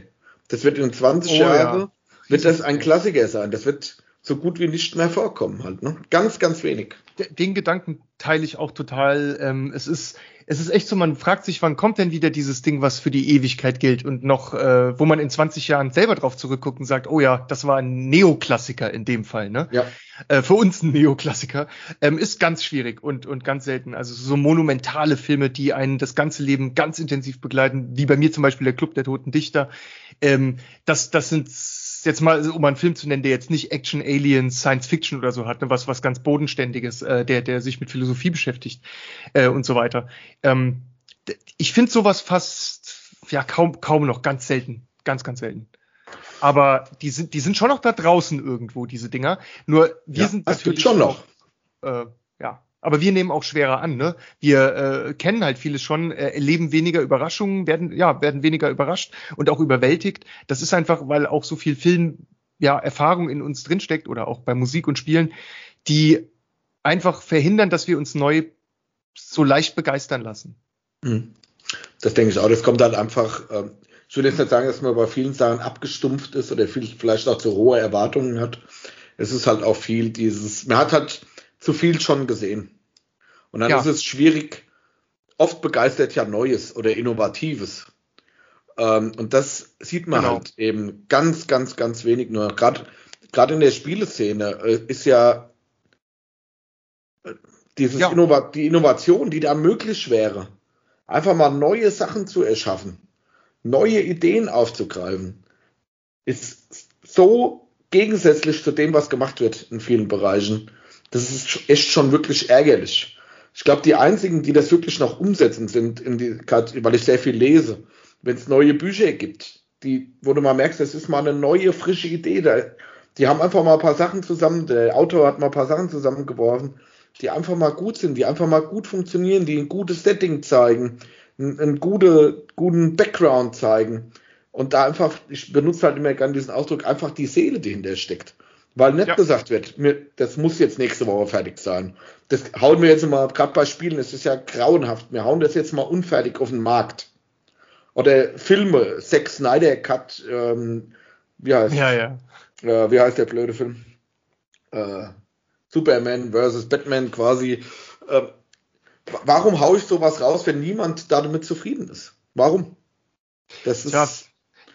Das wird in 20 oh, Jahren ja wird das ein Klassiker sein. Das wird so gut wie nicht mehr vorkommen halt. Ne? Ganz, ganz wenig. Den Gedanken teile ich auch total. Ähm, es ist es ist echt so, man fragt sich, wann kommt denn wieder dieses Ding, was für die Ewigkeit gilt und noch, äh, wo man in 20 Jahren selber drauf zurückguckt und sagt, oh ja, das war ein Neoklassiker in dem Fall, ne? Ja. Äh, für uns ein Neoklassiker, ähm, ist ganz schwierig und, und ganz selten. Also so monumentale Filme, die einen das ganze Leben ganz intensiv begleiten, wie bei mir zum Beispiel der Club der Toten Dichter, ähm, das, das sind jetzt mal, um einen Film zu nennen, der jetzt nicht Action, Aliens, Science Fiction oder so hat, ne, was, was ganz Bodenständiges, äh, der, der sich mit Philosophie beschäftigt äh, und so weiter. Ähm, ich finde sowas fast, ja, kaum, kaum noch, ganz selten, ganz, ganz selten. Aber die sind, die sind schon noch da draußen irgendwo, diese Dinger. Nur wir ja, sind natürlich schon noch. Auch, äh, ja, aber wir nehmen auch schwerer an, ne? Wir äh, kennen halt vieles schon, äh, erleben weniger Überraschungen, werden, ja, werden weniger überrascht und auch überwältigt. Das ist einfach, weil auch so viel Film, ja, Erfahrung in uns drinsteckt oder auch bei Musik und Spielen, die einfach verhindern, dass wir uns neu so leicht begeistern lassen. Hm. Das denke ich auch. Das kommt halt einfach, äh, ich würde jetzt nicht sagen, dass man bei vielen Sachen abgestumpft ist oder viel, vielleicht auch zu hohe Erwartungen hat. Es ist halt auch viel dieses, man hat halt zu viel schon gesehen. Und dann ja. ist es schwierig, oft begeistert ja Neues oder Innovatives. Ähm, und das sieht man genau. halt eben ganz, ganz, ganz wenig nur. Gerade in der Spieleszene äh, ist ja äh, dieses ja. Innova die Innovation, die da möglich wäre, einfach mal neue Sachen zu erschaffen, neue Ideen aufzugreifen, ist so gegensätzlich zu dem, was gemacht wird in vielen Bereichen. Das ist echt schon wirklich ärgerlich. Ich glaube, die einzigen, die das wirklich noch umsetzen, sind, in die, weil ich sehr viel lese, wenn es neue Bücher gibt, die, wo du mal merkst, das ist mal eine neue, frische Idee. Da, die haben einfach mal ein paar Sachen zusammen, der Autor hat mal ein paar Sachen zusammengeworfen, die einfach mal gut sind, die einfach mal gut funktionieren, die ein gutes Setting zeigen, einen, einen gute, guten Background zeigen. Und da einfach, ich benutze halt immer gerne diesen Ausdruck, einfach die Seele, die hinter steckt. Weil nicht ja. gesagt wird, mir, das muss jetzt nächste Woche fertig sein. Das hauen wir jetzt mal, gerade bei Spielen, es ist ja grauenhaft, wir hauen das jetzt mal unfertig auf den Markt. Oder Filme, Sex Snyder Cut, ähm, wie heißt ja, ja. Äh, wie heißt der blöde Film? Äh, Superman versus Batman quasi. Äh, warum haue ich sowas raus, wenn niemand damit zufrieden ist? Warum? Das ist. Ja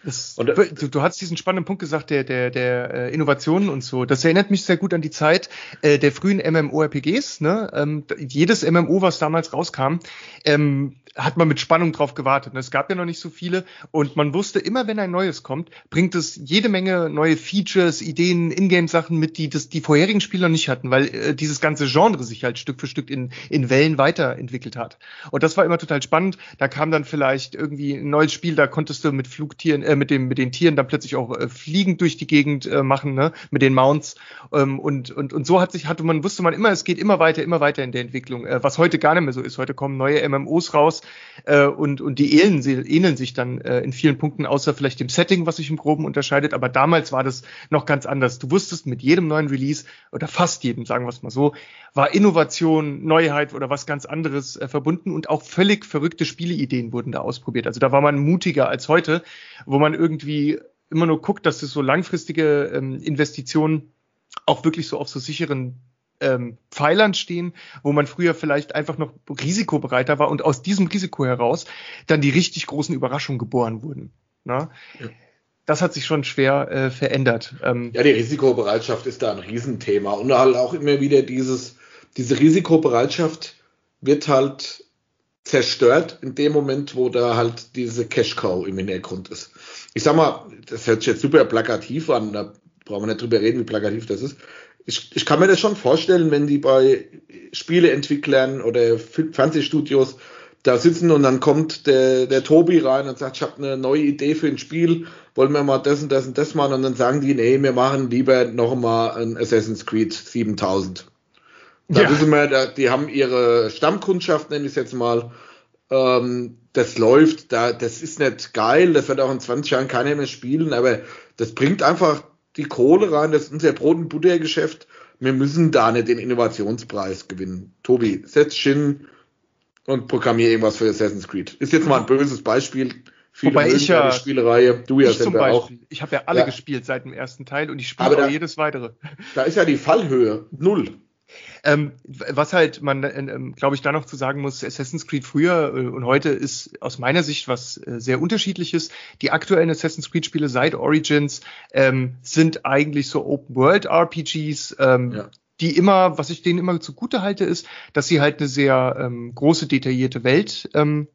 Das, und, äh, du, du hast diesen spannenden Punkt gesagt, der, der, der äh, Innovationen und so. Das erinnert mich sehr gut an die Zeit äh, der frühen MMORPGs. Ne? Ähm, jedes MMO, was damals rauskam, ähm, hat man mit Spannung drauf gewartet. Es gab ja noch nicht so viele und man wusste immer, wenn ein neues kommt, bringt es jede Menge neue Features, Ideen, Ingame-Sachen mit, die das die vorherigen Spieler nicht hatten, weil äh, dieses ganze Genre sich halt Stück für Stück in, in Wellen weiterentwickelt hat. Und das war immer total spannend. Da kam dann vielleicht irgendwie ein neues Spiel, da konntest du mit Flugtieren, äh, mit dem mit den Tieren dann plötzlich auch äh, fliegend durch die Gegend äh, machen, ne, mit den Mounts. Ähm, und und und so hat sich hatte man wusste man immer, es geht immer weiter, immer weiter in der Entwicklung, äh, was heute gar nicht mehr so ist. Heute kommen neue MMOs raus äh, und, und die ähneln, ähneln sich dann äh, in vielen Punkten, außer vielleicht dem Setting, was sich im Groben unterscheidet. Aber damals war das noch ganz anders. Du wusstest mit jedem neuen Release oder fast jedem, sagen wir es mal so, war Innovation, Neuheit oder was ganz anderes äh, verbunden und auch völlig verrückte Spieleideen wurden da ausprobiert. Also da war man mutiger als heute, wo man irgendwie immer nur guckt, dass es so langfristige ähm, Investitionen auch wirklich so auf so sicheren ähm, Pfeilern stehen, wo man früher vielleicht einfach noch risikobereiter war und aus diesem Risiko heraus dann die richtig großen Überraschungen geboren wurden. Na? Ja. Das hat sich schon schwer äh, verändert. Ähm, ja, die Risikobereitschaft ist da ein Riesenthema und halt auch immer wieder dieses, diese Risikobereitschaft wird halt zerstört in dem Moment, wo da halt diese Cash Cow im Hintergrund ist. Ich sag mal, das hört sich jetzt super plakativ an, da brauchen wir nicht drüber reden, wie plakativ das ist ich, ich kann mir das schon vorstellen, wenn die bei Spieleentwicklern oder Fernsehstudios da sitzen und dann kommt der, der Tobi rein und sagt, ich habe eine neue Idee für ein Spiel, wollen wir mal das und das und das machen und dann sagen die, nee, wir machen lieber noch mal ein Assassin's Creed 7000. Da ja. wissen wir, die haben ihre Stammkundschaft, nenne ich es jetzt mal, ähm, das läuft, da, das ist nicht geil, das wird auch in 20 Jahren keiner mehr spielen, aber das bringt einfach die Kohle rein, das ist unser Brot- und Buttergeschäft. Wir müssen da nicht den Innovationspreis gewinnen. Tobi, setz hin und programmier irgendwas für Assassin's Creed. Ist jetzt mal ein böses Beispiel. Viele Wobei ich ja die Spielereihe, du ja zum Beispiel. auch. Ich habe ja alle ja. gespielt seit dem ersten Teil und ich spiele auch jedes weitere. Da ist ja die Fallhöhe null. Ähm, was halt man, äh, ähm, glaube ich, da noch zu sagen muss, Assassin's Creed früher äh, und heute ist aus meiner Sicht was äh, sehr unterschiedliches. Die aktuellen Assassin's Creed Spiele seit Origins ähm, sind eigentlich so Open World RPGs, ähm, ja die immer, was ich denen immer zugute halte, ist, dass sie halt eine sehr ähm, große, detaillierte Welt ähm,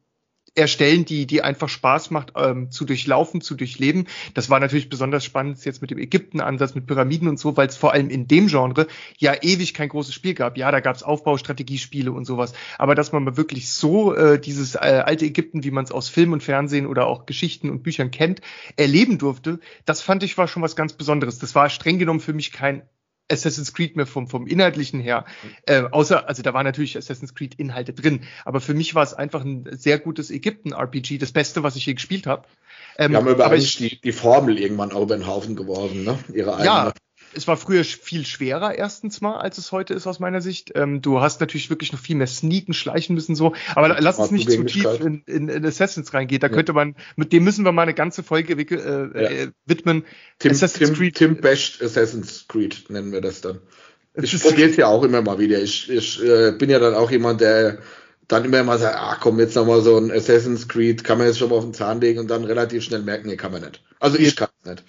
erstellen, die, die einfach Spaß macht ähm, zu durchlaufen, zu durchleben. Das war natürlich besonders spannend jetzt mit dem Ägypten-Ansatz, mit Pyramiden und so, weil es vor allem in dem Genre ja ewig kein großes Spiel gab. Ja, da gab es Aufbaustrategiespiele und sowas. Aber dass man mal wirklich so äh, dieses äh, alte Ägypten, wie man es aus Film und Fernsehen oder auch Geschichten und Büchern kennt, erleben durfte, das fand ich war schon was ganz Besonderes. Das war streng genommen für mich kein Assassin's Creed mehr vom, vom Inhaltlichen her. Äh, außer, also da waren natürlich Assassin's Creed Inhalte drin, aber für mich war es einfach ein sehr gutes Ägypten-RPG, das Beste, was ich je gespielt habe. Ähm, Wir haben aber ich, die, die Formel irgendwann auch über den Haufen geworfen, ne? Ihre eigene. Ja, es war früher viel schwerer erstens mal, als es heute ist aus meiner Sicht. Ähm, du hast natürlich wirklich noch viel mehr sneaken, schleichen müssen so. Aber ja, lass uns nicht zu tief in, in, in Assassins reingehen. Da ja. könnte man, mit dem müssen wir mal eine ganze Folge äh, ja. äh, widmen. Tim, Assassin's Tim, Creed. Tim basht Assassin's Creed nennen wir das dann. Ich probiere es ja auch immer mal wieder. Ich, ich äh, bin ja dann auch jemand, der dann immer mal sagt, ah komm, jetzt nochmal so ein Assassin's Creed, kann man jetzt schon mal auf den Zahn legen und dann relativ schnell merken, nee, kann man nicht. Also ich kann es nicht.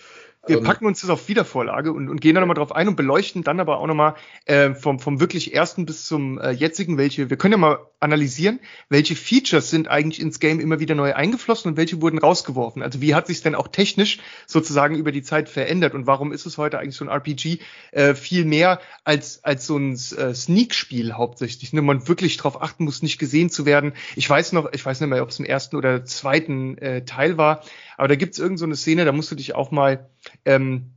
Wir ähm, packen uns das auf Wiedervorlage und, und gehen da nochmal drauf ein und beleuchten dann aber auch nochmal äh, vom, vom wirklich ersten bis zum äh, jetzigen, welche, wir können ja mal analysieren, welche Features sind eigentlich ins Game immer wieder neu eingeflossen und welche wurden rausgeworfen. Also wie hat sich denn auch technisch sozusagen über die Zeit verändert und warum ist es heute eigentlich so ein RPG äh, viel mehr als, als so ein äh, Sneak-Spiel hauptsächlich, ne? man wirklich drauf achten muss, nicht gesehen zu werden. Ich weiß noch, ich weiß nicht mehr, ob es im ersten oder zweiten äh, Teil war, aber da gibt's irgend so eine Szene, da musst du dich auch mal, ähm,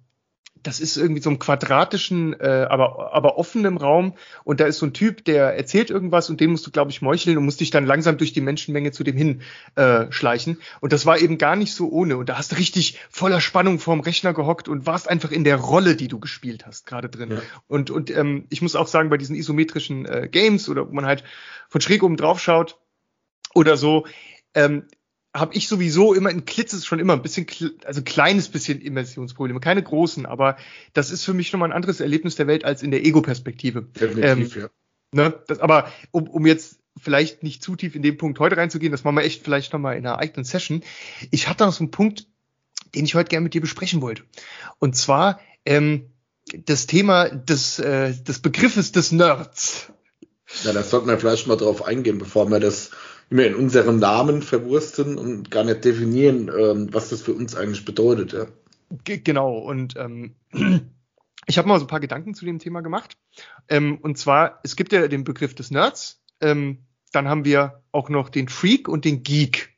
das ist irgendwie so einem quadratischen, äh, aber, aber offenem Raum und da ist so ein Typ, der erzählt irgendwas und den musst du, glaube ich, meucheln und musst dich dann langsam durch die Menschenmenge zu dem hin äh, schleichen. Und das war eben gar nicht so ohne. Und da hast du richtig voller Spannung vorm Rechner gehockt und warst einfach in der Rolle, die du gespielt hast, gerade drin. Ja. Und, und ähm, ich muss auch sagen, bei diesen isometrischen äh, Games oder wo man halt von schräg oben drauf schaut oder so, ähm, habe ich sowieso immer in Klitzes schon immer ein bisschen, also kleines bisschen Immersionsprobleme, keine großen, aber das ist für mich nochmal ein anderes Erlebnis der Welt als in der Ego-Perspektive. Definitiv, ähm, ja. Ne, das, aber um, um jetzt vielleicht nicht zu tief in den Punkt heute reinzugehen, das machen wir echt vielleicht nochmal in einer eigenen Session. Ich hatte noch so einen Punkt, den ich heute gerne mit dir besprechen wollte. Und zwar ähm, das Thema des, äh, des Begriffes des Nerds. Ja, da sollten wir vielleicht mal drauf eingehen, bevor wir das immer in unserem Namen verwursten und gar nicht definieren, ähm, was das für uns eigentlich bedeutet. Ja. Genau, und ähm, ich habe mal so ein paar Gedanken zu dem Thema gemacht. Ähm, und zwar, es gibt ja den Begriff des Nerds, ähm, dann haben wir auch noch den Freak und den Geek.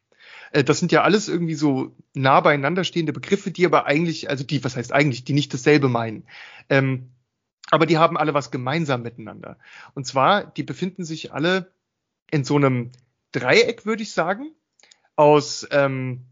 Äh, das sind ja alles irgendwie so nah beieinander stehende Begriffe, die aber eigentlich, also die, was heißt eigentlich, die nicht dasselbe meinen. Ähm, aber die haben alle was gemeinsam miteinander. Und zwar, die befinden sich alle in so einem Dreieck, würde ich sagen, aus ähm,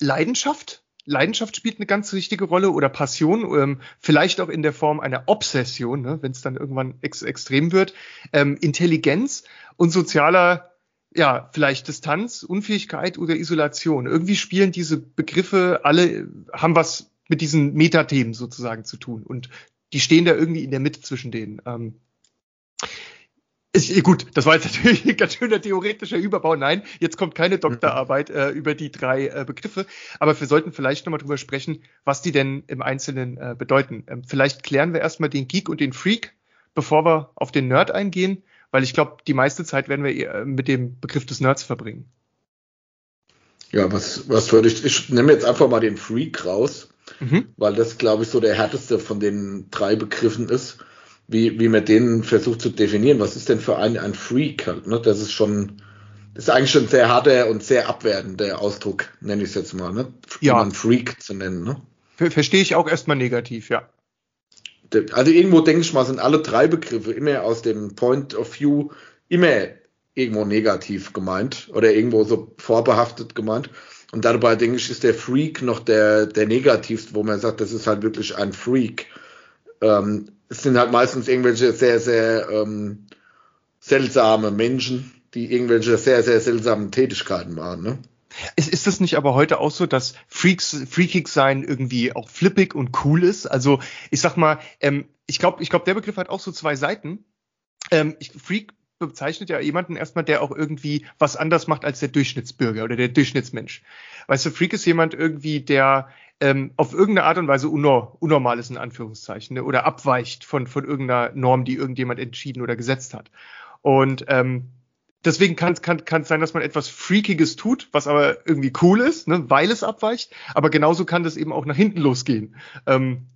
Leidenschaft. Leidenschaft spielt eine ganz wichtige Rolle oder Passion, ähm, vielleicht auch in der Form einer Obsession, ne, wenn es dann irgendwann ex extrem wird, ähm, Intelligenz und sozialer ja, vielleicht Distanz, Unfähigkeit oder Isolation. Irgendwie spielen diese Begriffe alle, haben was mit diesen Metathemen sozusagen zu tun. Und die stehen da irgendwie in der Mitte zwischen denen. Ähm, ist, gut, das war jetzt natürlich ein ganz schöner theoretischer Überbau. Nein, jetzt kommt keine Doktorarbeit äh, über die drei äh, Begriffe, aber wir sollten vielleicht nochmal drüber sprechen, was die denn im Einzelnen äh, bedeuten. Ähm, vielleicht klären wir erstmal den Geek und den Freak, bevor wir auf den Nerd eingehen weil ich glaube, die meiste Zeit werden wir mit dem Begriff des Nerds verbringen. Ja, was, was würde ich, ich nehme jetzt einfach mal den Freak raus, mhm. weil das, glaube ich, so der härteste von den drei Begriffen ist, wie, wie man den versucht zu definieren. Was ist denn für einen ein Freak halt, ne? Das ist schon, das ist eigentlich schon sehr harter und sehr abwertender Ausdruck, nenne ich es jetzt mal, ne? Ja. Um Freak zu nennen, ne? Verstehe ich auch erstmal negativ, ja also irgendwo denke ich mal, sind alle drei Begriffe immer aus dem Point of View immer irgendwo negativ gemeint oder irgendwo so vorbehaftet gemeint. Und dabei denke ich, ist der Freak noch der, der negativste, wo man sagt, das ist halt wirklich ein Freak. Ähm, es sind halt meistens irgendwelche sehr, sehr ähm, seltsame Menschen, die irgendwelche sehr, sehr seltsamen Tätigkeiten machen. Ne? Ist, ist das nicht aber heute auch so, dass Freaks, Freakig sein irgendwie auch flippig und cool ist? Also ich sag mal, ähm, ich glaube, ich glaube, der Begriff hat auch so zwei Seiten. Ähm, ich, Freak bezeichnet ja jemanden erstmal, der auch irgendwie was anders macht als der Durchschnittsbürger oder der Durchschnittsmensch. Weißt du, Freak ist jemand irgendwie, der ähm, auf irgendeine Art und Weise unor unnormal ist, in Anführungszeichen, ne? oder abweicht von, von irgendeiner Norm, die irgendjemand entschieden oder gesetzt hat. Und ähm, deswegen kann es kann, kann sein, dass man etwas Freakiges tut, was aber irgendwie cool ist, ne, weil es abweicht. Aber genauso kann das eben auch nach hinten losgehen. Ähm,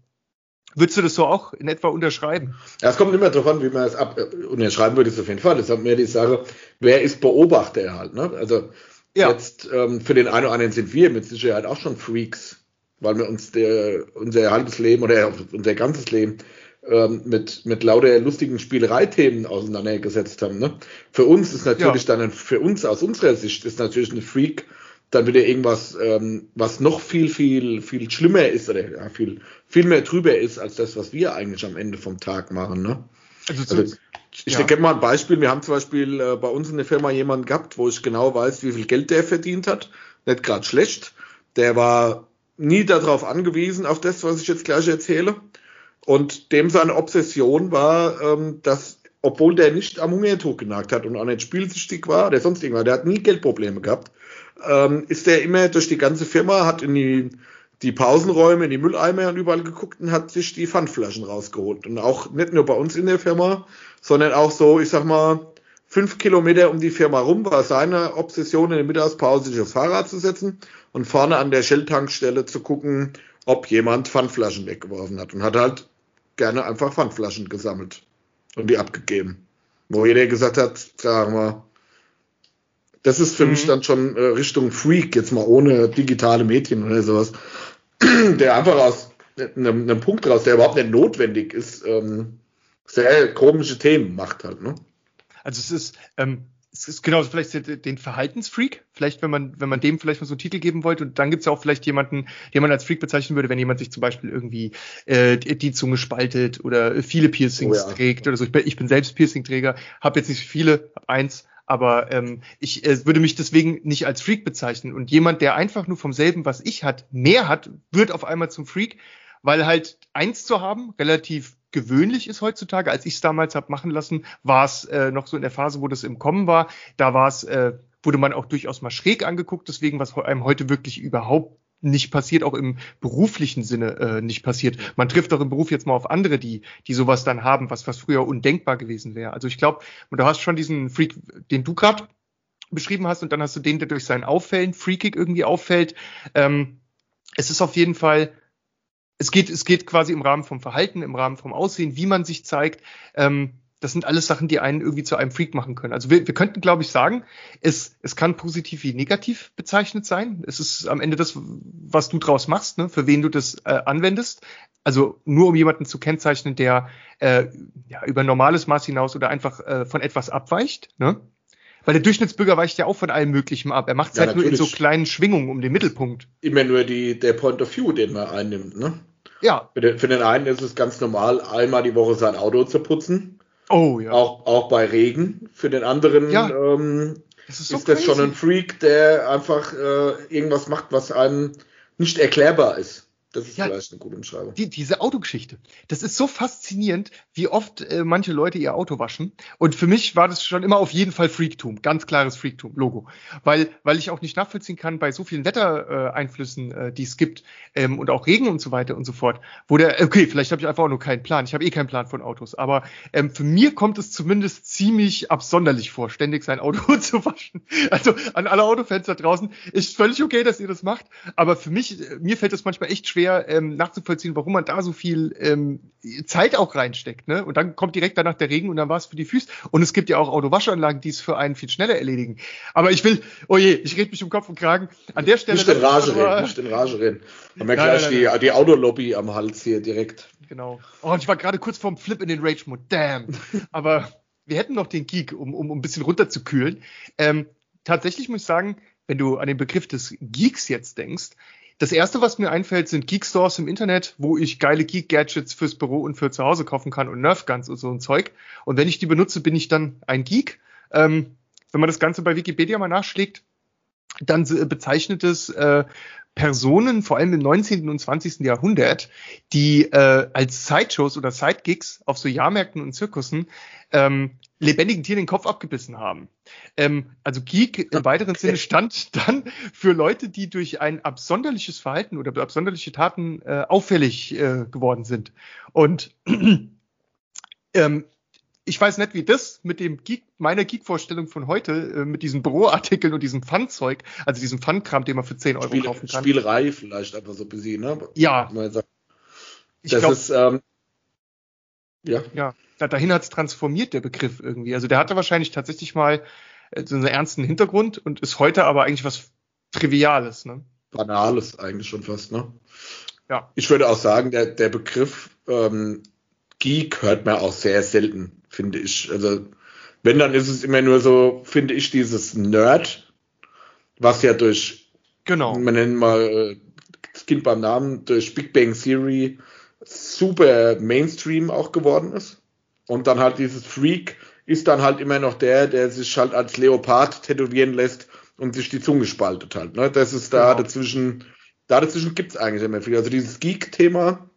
Würdest du das so auch in etwa unterschreiben? Ja, es kommt immer darauf an, wie man es ab äh, unterschreiben würde, es auf jeden Fall. Das hat mir die Sache, wer ist Beobachter halt, ne? Also ja. jetzt ähm, für den einen oder anderen sind wir mit Sicherheit auch schon Freaks, weil wir uns der, unser halbes Leben oder unser ganzes Leben ähm, mit, mit lauter lustigen Spielereithemen auseinandergesetzt haben. Ne? Für uns ist natürlich ja. dann, für uns aus unserer Sicht ist natürlich ein Freak dann wieder irgendwas, ähm, was noch viel, viel, viel schlimmer ist oder ja, viel, viel mehr drüber ist als das, was wir eigentlich am Ende vom Tag machen. Ne? Also, also ich ja. gebe mal ein Beispiel. Wir haben zum Beispiel äh, bei uns in der Firma jemanden gehabt, wo ich genau weiß, wie viel Geld der verdient hat. Nicht gerade schlecht. Der war nie darauf angewiesen, auf das, was ich jetzt gleich erzähle. Und dem seine Obsession war, ähm, dass, obwohl der nicht am Hungertuch genagt hat und auch nicht spielsüchtig war oder sonst irgendwas, der hat nie Geldprobleme gehabt, ähm, ist der immer durch die ganze Firma, hat in die, die Pausenräume, in die Mülleimer und überall geguckt und hat sich die Pfandflaschen rausgeholt. Und auch nicht nur bei uns in der Firma, sondern auch so, ich sag mal, fünf Kilometer um die Firma rum war seine Obsession in der Mittagspause sich aufs Fahrrad zu setzen und vorne an der Shell-Tankstelle zu gucken, ob jemand Pfandflaschen weggeworfen hat und hat halt gerne einfach Pfandflaschen gesammelt und die abgegeben. Wo jeder gesagt hat, sagen wir, das ist für mhm. mich dann schon äh, Richtung Freak, jetzt mal ohne digitale Medien oder sowas, der einfach aus einem, einem Punkt raus, der überhaupt nicht notwendig ist, ähm, sehr komische Themen macht halt, ne? Also es ist, ähm, es ist genau vielleicht den Verhaltensfreak, vielleicht wenn man, wenn man dem vielleicht mal so einen Titel geben wollte und dann gibt es ja auch vielleicht jemanden, den man als Freak bezeichnen würde, wenn jemand sich zum Beispiel irgendwie äh, die Zunge spaltet oder viele Piercings oh ja. trägt oder so. Ich bin, ich bin selbst Piercing-Träger, habe jetzt nicht viele, hab eins, aber ähm, ich äh, würde mich deswegen nicht als Freak bezeichnen und jemand, der einfach nur vom selben, was ich hat, mehr hat, wird auf einmal zum Freak, weil halt eins zu haben relativ gewöhnlich ist heutzutage. Als ich es damals habe machen lassen, war es äh, noch so in der Phase, wo das im Kommen war. Da war es, äh, wurde man auch durchaus mal schräg angeguckt. Deswegen, was einem heute wirklich überhaupt nicht passiert, auch im beruflichen Sinne äh, nicht passiert. Man trifft doch im Beruf jetzt mal auf andere, die, die sowas dann haben, was, was früher undenkbar gewesen wäre. Also ich glaube, du hast schon diesen Freak, den du gerade beschrieben hast, und dann hast du den, der durch seinen Auffällen, Freakig irgendwie auffällt. Ähm, es ist auf jeden Fall, es geht, es geht quasi im Rahmen vom Verhalten, im Rahmen vom Aussehen, wie man sich zeigt. Ähm, das sind alles Sachen, die einen irgendwie zu einem Freak machen können. Also wir, wir könnten, glaube ich, sagen, es, es kann positiv wie negativ bezeichnet sein. Es ist am Ende das, was du draus machst, ne? für wen du das äh, anwendest. Also nur um jemanden zu kennzeichnen, der äh, ja, über normales Maß hinaus oder einfach äh, von etwas abweicht. Ne? Weil der Durchschnittsbürger weicht ja auch von allem Möglichen ab. Er macht es ja, halt nur in so kleinen Schwingungen um den Mittelpunkt. Immer nur die, der Point of View, den man einnimmt. Ne? Ja. Für den, für den einen ist es ganz normal, einmal die Woche sein Auto zu putzen Oh ja. Auch, auch bei Regen. Für den anderen ja. ähm, das ist, so ist das schon ein Freak, der einfach äh, irgendwas macht, was einem nicht erklärbar ist. Das ist ja, vielleicht eine gute Umschreibung. Die, diese Autogeschichte. Das ist so faszinierend, wie oft äh, manche Leute ihr Auto waschen. Und für mich war das schon immer auf jeden Fall Freaktum. Ganz klares Freaktum, Logo. Weil, weil ich auch nicht nachvollziehen kann, bei so vielen Wettereinflüssen, äh, die es gibt, ähm, und auch Regen und so weiter und so fort, wo der, okay, vielleicht habe ich einfach auch nur keinen Plan. Ich habe eh keinen Plan von Autos. Aber ähm, für mir kommt es zumindest ziemlich absonderlich vor, ständig sein Auto zu waschen. Also an alle Autofans da draußen, ist völlig okay, dass ihr das macht. Aber für mich, äh, mir fällt es manchmal echt schwer, schwer ähm, nachzuvollziehen, warum man da so viel ähm, Zeit auch reinsteckt. Ne? Und dann kommt direkt danach der Regen und dann war es für die Füße. Und es gibt ja auch Autowaschanlagen, die es für einen viel schneller erledigen. Aber ich will, oh je, ich rede mich um Kopf und Kragen. An der Stelle. Nicht in Rage reden, nicht in Rage reden. Haben wir gleich nein, nein, die, die Autolobby am Hals hier direkt. Genau. Oh, und ich war gerade kurz vorm Flip in den Rage-Mode. Damn. Aber wir hätten noch den Geek, um, um, um ein bisschen runterzukühlen. Ähm, tatsächlich muss ich sagen, wenn du an den Begriff des Geeks jetzt denkst, das erste, was mir einfällt, sind Geek-Stores im Internet, wo ich geile Geek-Gadgets fürs Büro und für zu Hause kaufen kann und Nerf-Guns und so ein Zeug. Und wenn ich die benutze, bin ich dann ein Geek. Ähm, wenn man das Ganze bei Wikipedia mal nachschlägt, dann bezeichnet es äh, Personen, vor allem im 19. und 20. Jahrhundert, die äh, als Sideshows oder Sidegigs auf so Jahrmärkten und Zirkussen ähm, lebendigen Tieren den Kopf abgebissen haben. Ähm, also Geek im weiteren Sinne stand dann für Leute, die durch ein absonderliches Verhalten oder absonderliche Taten äh, auffällig äh, geworden sind. Und ähm, ich weiß nicht, wie das mit dem Geek, meiner Geek-Vorstellung von heute, äh, mit diesen Büroartikeln und diesem Fun-Zeug, also diesem Fun-Kram, den man für 10 Euro Spiel, kaufen kann. Spielerei vielleicht einfach so ein bisschen, ne? Ja. Das glaub, ist, ähm, ja. Ja, dahin hat es transformiert, der Begriff irgendwie. Also der hatte wahrscheinlich tatsächlich mal äh, so einen ernsten Hintergrund und ist heute aber eigentlich was Triviales, ne? Banales eigentlich schon fast, ne? Ja. Ich würde auch sagen, der, der Begriff ähm, Geek hört man auch sehr selten finde ich. Also, wenn, dann ist es immer nur so, finde ich, dieses Nerd, was ja durch, genau. man nennt mal äh, das Kind beim Namen, durch Big Bang Theory super Mainstream auch geworden ist. Und dann halt dieses Freak ist dann halt immer noch der, der sich halt als Leopard tätowieren lässt und sich die Zunge spaltet halt. Ne? Das ist da genau. dazwischen, da dazwischen gibt's eigentlich immer viel. Also dieses Geek-Thema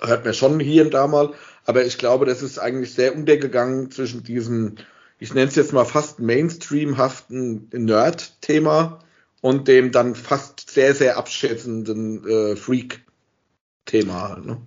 hört man schon hier und da mal, aber ich glaube, das ist eigentlich sehr untergegangen zwischen diesem, ich nenne es jetzt mal fast Mainstream-haften Nerd-Thema und dem dann fast sehr, sehr abschätzenden äh, Freak-Thema. Ne?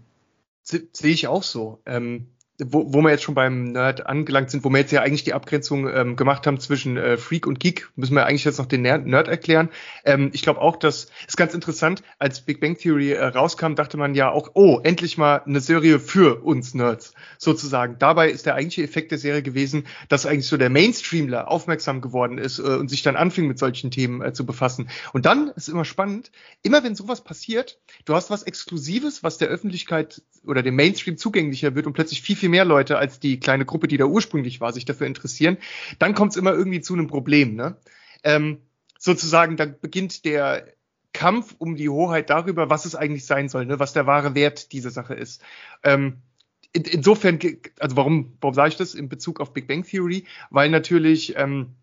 Sehe ich auch so. Ähm, wo, wo wir jetzt schon beim Nerd angelangt sind, wo wir jetzt ja eigentlich die Abgrenzung ähm, gemacht haben zwischen äh, Freak und Geek, müssen wir eigentlich jetzt noch den Nerd erklären. Ähm, ich glaube auch, das ist ganz interessant. Als Big Bang Theory äh, rauskam, dachte man ja auch, oh, endlich mal eine Serie für uns Nerds, sozusagen. Dabei ist der eigentliche Effekt der Serie gewesen, dass eigentlich so der Mainstreamler aufmerksam geworden ist äh, und sich dann anfing mit solchen Themen äh, zu befassen. Und dann ist immer spannend, immer wenn sowas passiert, du hast was Exklusives, was der Öffentlichkeit oder dem Mainstream zugänglicher wird und plötzlich viel, viel viel mehr Leute als die kleine Gruppe, die da ursprünglich war, sich dafür interessieren, dann kommt es immer irgendwie zu einem Problem. Ne? Ähm, sozusagen, da beginnt der Kampf um die Hoheit darüber, was es eigentlich sein soll, ne? was der wahre Wert dieser Sache ist. Ähm, in, insofern, also warum, warum sage ich das in Bezug auf Big Bang Theory? Weil natürlich ähm,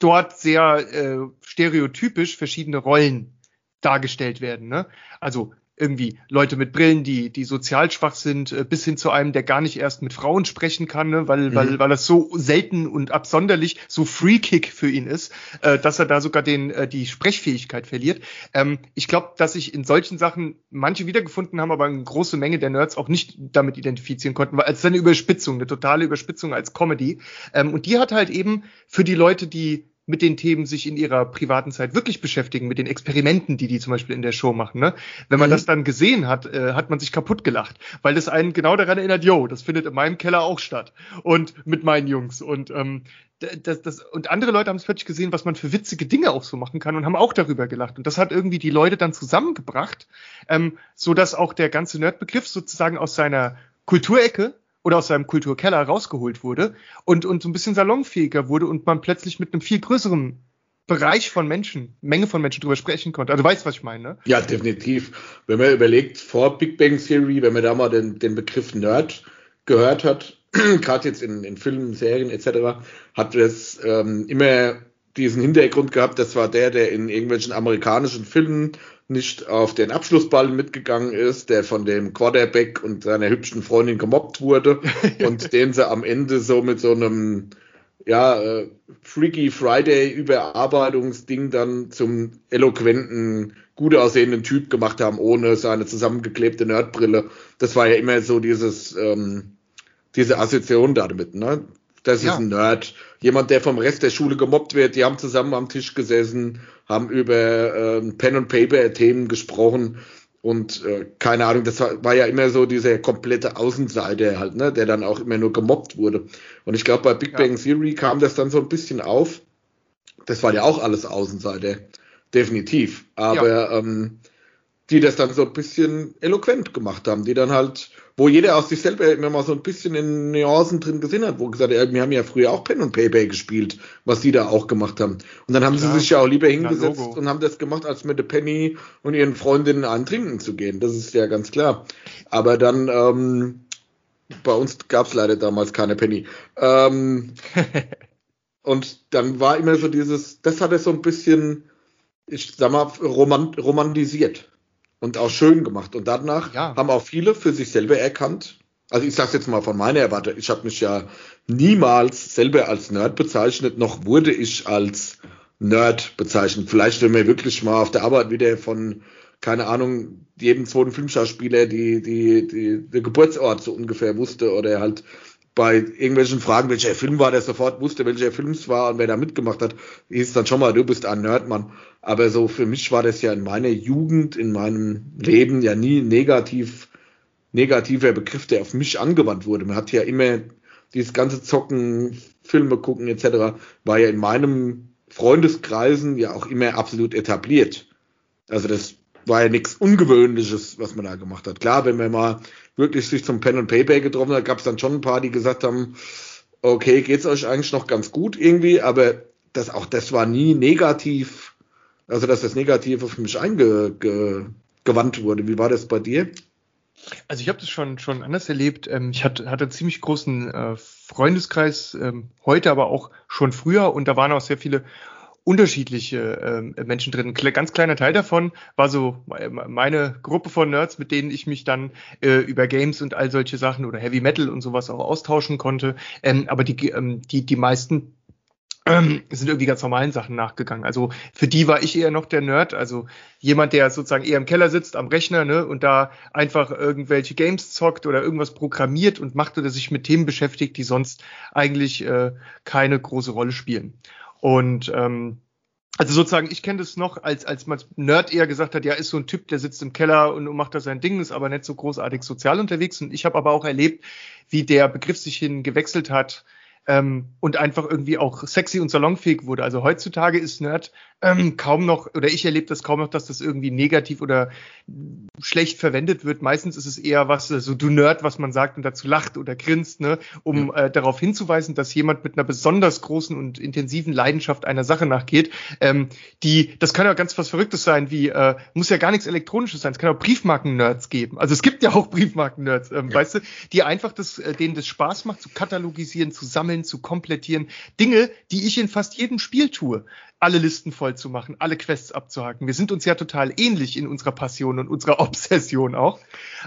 dort sehr äh, stereotypisch verschiedene Rollen dargestellt werden. Ne? Also irgendwie Leute mit Brillen, die, die sozial schwach sind, äh, bis hin zu einem, der gar nicht erst mit Frauen sprechen kann, ne? weil, mhm. weil, weil das so selten und absonderlich so Free-Kick für ihn ist, äh, dass er da sogar den, äh, die Sprechfähigkeit verliert. Ähm, ich glaube, dass sich in solchen Sachen manche wiedergefunden haben, aber eine große Menge der Nerds auch nicht damit identifizieren konnten, weil es eine Überspitzung, eine totale Überspitzung als Comedy. Ähm, und die hat halt eben für die Leute, die mit den Themen sich in ihrer privaten Zeit wirklich beschäftigen, mit den Experimenten, die die zum Beispiel in der Show machen. Ne? Wenn man mhm. das dann gesehen hat, äh, hat man sich kaputt gelacht, weil das einen genau daran erinnert, yo, das findet in meinem Keller auch statt und mit meinen Jungs und ähm, das, das, und andere Leute haben es plötzlich gesehen, was man für witzige Dinge auch so machen kann und haben auch darüber gelacht. Und das hat irgendwie die Leute dann zusammengebracht, ähm, so dass auch der ganze Nerdbegriff sozusagen aus seiner Kulturecke oder aus seinem Kulturkeller rausgeholt wurde und, und so ein bisschen salonfähiger wurde und man plötzlich mit einem viel größeren Bereich von Menschen, Menge von Menschen drüber sprechen konnte. Also weißt, was ich meine, ne? Ja, definitiv. Wenn man überlegt, vor Big Bang Theory, wenn man da mal den, den Begriff Nerd gehört hat, gerade jetzt in, in Filmen, Serien etc., hat das ähm, immer diesen Hintergrund gehabt, das war der, der in irgendwelchen amerikanischen Filmen nicht auf den Abschlussball mitgegangen ist, der von dem Quarterback und seiner hübschen Freundin gemobbt wurde und den sie am Ende so mit so einem ja, äh, Freaky Friday Überarbeitungsding dann zum eloquenten, gut aussehenden Typ gemacht haben, ohne seine zusammengeklebte Nerdbrille. Das war ja immer so dieses, ähm, diese Assoziation damit, ne? Das ja. ist ein Nerd. Jemand, der vom Rest der Schule gemobbt wird. Die haben zusammen am Tisch gesessen, haben über ähm, Pen und Paper Themen gesprochen und äh, keine Ahnung, das war, war, ja immer so dieser komplette Außenseiter halt, ne, der dann auch immer nur gemobbt wurde. Und ich glaube, bei Big ja. Bang Theory kam das dann so ein bisschen auf. Das war ja auch alles Außenseiter, definitiv. Aber ja. ähm, die das dann so ein bisschen eloquent gemacht haben, die dann halt, wo jeder aus sich selber immer mal so ein bisschen in Nuancen drin gesehen hat, wo gesagt hat, wir haben ja früher auch Pen und Paper gespielt, was die da auch gemacht haben. Und dann haben Klar. sie sich ja auch lieber hingesetzt und haben das gemacht, als mit der Penny und ihren Freundinnen einen trinken zu gehen. Das ist ja ganz klar. Aber dann, ähm, bei uns gab es leider damals keine Penny. Ähm, und dann war immer so dieses, das hat er so ein bisschen, ich sag mal, romantisiert und auch schön gemacht. Und danach ja. haben auch viele für sich selber erkannt. Also ich sage jetzt mal von meiner Erwartung, ich habe mich ja niemals selber als Nerd bezeichnet, noch wurde ich als Nerd bezeichnet. Vielleicht, wenn wir wirklich mal auf der Arbeit wieder von, keine Ahnung, jedem zweiten Filmschauspieler die, die, die, der Geburtsort so ungefähr wusste oder halt bei irgendwelchen Fragen, welcher Film war, der sofort wusste, welcher Film es war und wer da mitgemacht hat, hieß dann schon mal, du bist ein Nerdmann. Aber so für mich war das ja in meiner Jugend, in meinem Leben ja nie negativ, negativer Begriff, der auf mich angewandt wurde. Man hat ja immer dieses ganze Zocken, Filme gucken etc. war ja in meinem Freundeskreisen ja auch immer absolut etabliert. Also das war ja nichts Ungewöhnliches, was man da gemacht hat. Klar, wenn man mal wirklich sich zum Pen and Paper getroffen hat, gab es dann schon ein paar, die gesagt haben, okay, geht's euch eigentlich noch ganz gut irgendwie, aber das auch das war nie negativ, also dass das Negative für mich eingewandt wurde. Wie war das bei dir? Also ich habe das schon schon anders erlebt. Ähm, ich hatte, hatte einen ziemlich großen äh, Freundeskreis ähm, heute, aber auch schon früher und da waren auch sehr viele unterschiedliche äh, Menschen drin. Ein ganz kleiner Teil davon war so meine Gruppe von Nerds, mit denen ich mich dann äh, über Games und all solche Sachen oder Heavy Metal und sowas auch austauschen konnte. Ähm, aber die, ähm, die, die meisten ähm, sind irgendwie ganz normalen Sachen nachgegangen. Also für die war ich eher noch der Nerd, also jemand, der sozusagen eher im Keller sitzt am Rechner ne, und da einfach irgendwelche Games zockt oder irgendwas programmiert und macht oder sich mit Themen beschäftigt, die sonst eigentlich äh, keine große Rolle spielen. Und ähm, also sozusagen, ich kenne das noch, als, als man Nerd eher gesagt hat, ja, ist so ein Typ, der sitzt im Keller und macht da sein Ding, ist aber nicht so großartig sozial unterwegs. Und ich habe aber auch erlebt, wie der Begriff sich hin gewechselt hat, ähm, und einfach irgendwie auch sexy und salonfähig wurde. Also heutzutage ist Nerd ähm, kaum noch, oder ich erlebe das kaum noch, dass das irgendwie negativ oder schlecht verwendet wird. Meistens ist es eher was, so also du Nerd, was man sagt und dazu lacht oder grinst, ne, um ja. äh, darauf hinzuweisen, dass jemand mit einer besonders großen und intensiven Leidenschaft einer Sache nachgeht. Ähm, die, das kann ja ganz was Verrücktes sein, wie, äh, muss ja gar nichts Elektronisches sein, es kann auch Briefmarken-Nerds geben. Also es gibt ja auch Briefmarken-Nerds, ähm, ja. weißt du, die einfach das, äh, denen das Spaß macht, zu katalogisieren, zu sammeln sammeln, zu komplettieren. Dinge, die ich in fast jedem Spiel tue. Alle Listen voll zu machen, alle Quests abzuhaken. Wir sind uns ja total ähnlich in unserer Passion und unserer Obsession auch.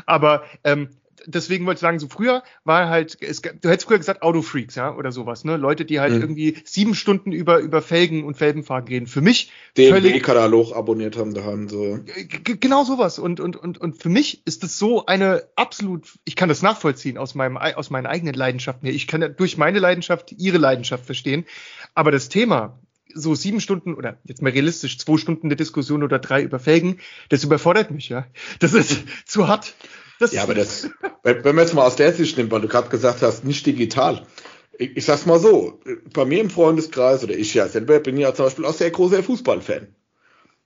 Aber ähm, deswegen wollte ich sagen, so früher war halt, es, du hättest früher gesagt Autofreaks, ja, oder sowas, ne? Leute, die halt mhm. irgendwie sieben Stunden über, über Felgen und Felgenfahren reden. Für mich. DMB-Katalog abonniert haben daheim, so. Genau sowas. Und, und, und, und für mich ist es so eine absolut, ich kann das nachvollziehen aus meinem, aus meinen eigenen Leidenschaften her. Ich kann durch meine Leidenschaft ihre Leidenschaft verstehen. Aber das Thema, so sieben Stunden oder jetzt mal realistisch zwei Stunden eine Diskussion oder drei über Felgen, das überfordert mich, ja. Das ist zu hart. Das ja, aber das, wenn man jetzt mal aus der Sicht nimmt, weil du gerade gesagt hast, nicht digital. Ich, ich sag's mal so, bei mir im Freundeskreis oder ich ja selber bin ja zum Beispiel auch sehr großer Fußballfan.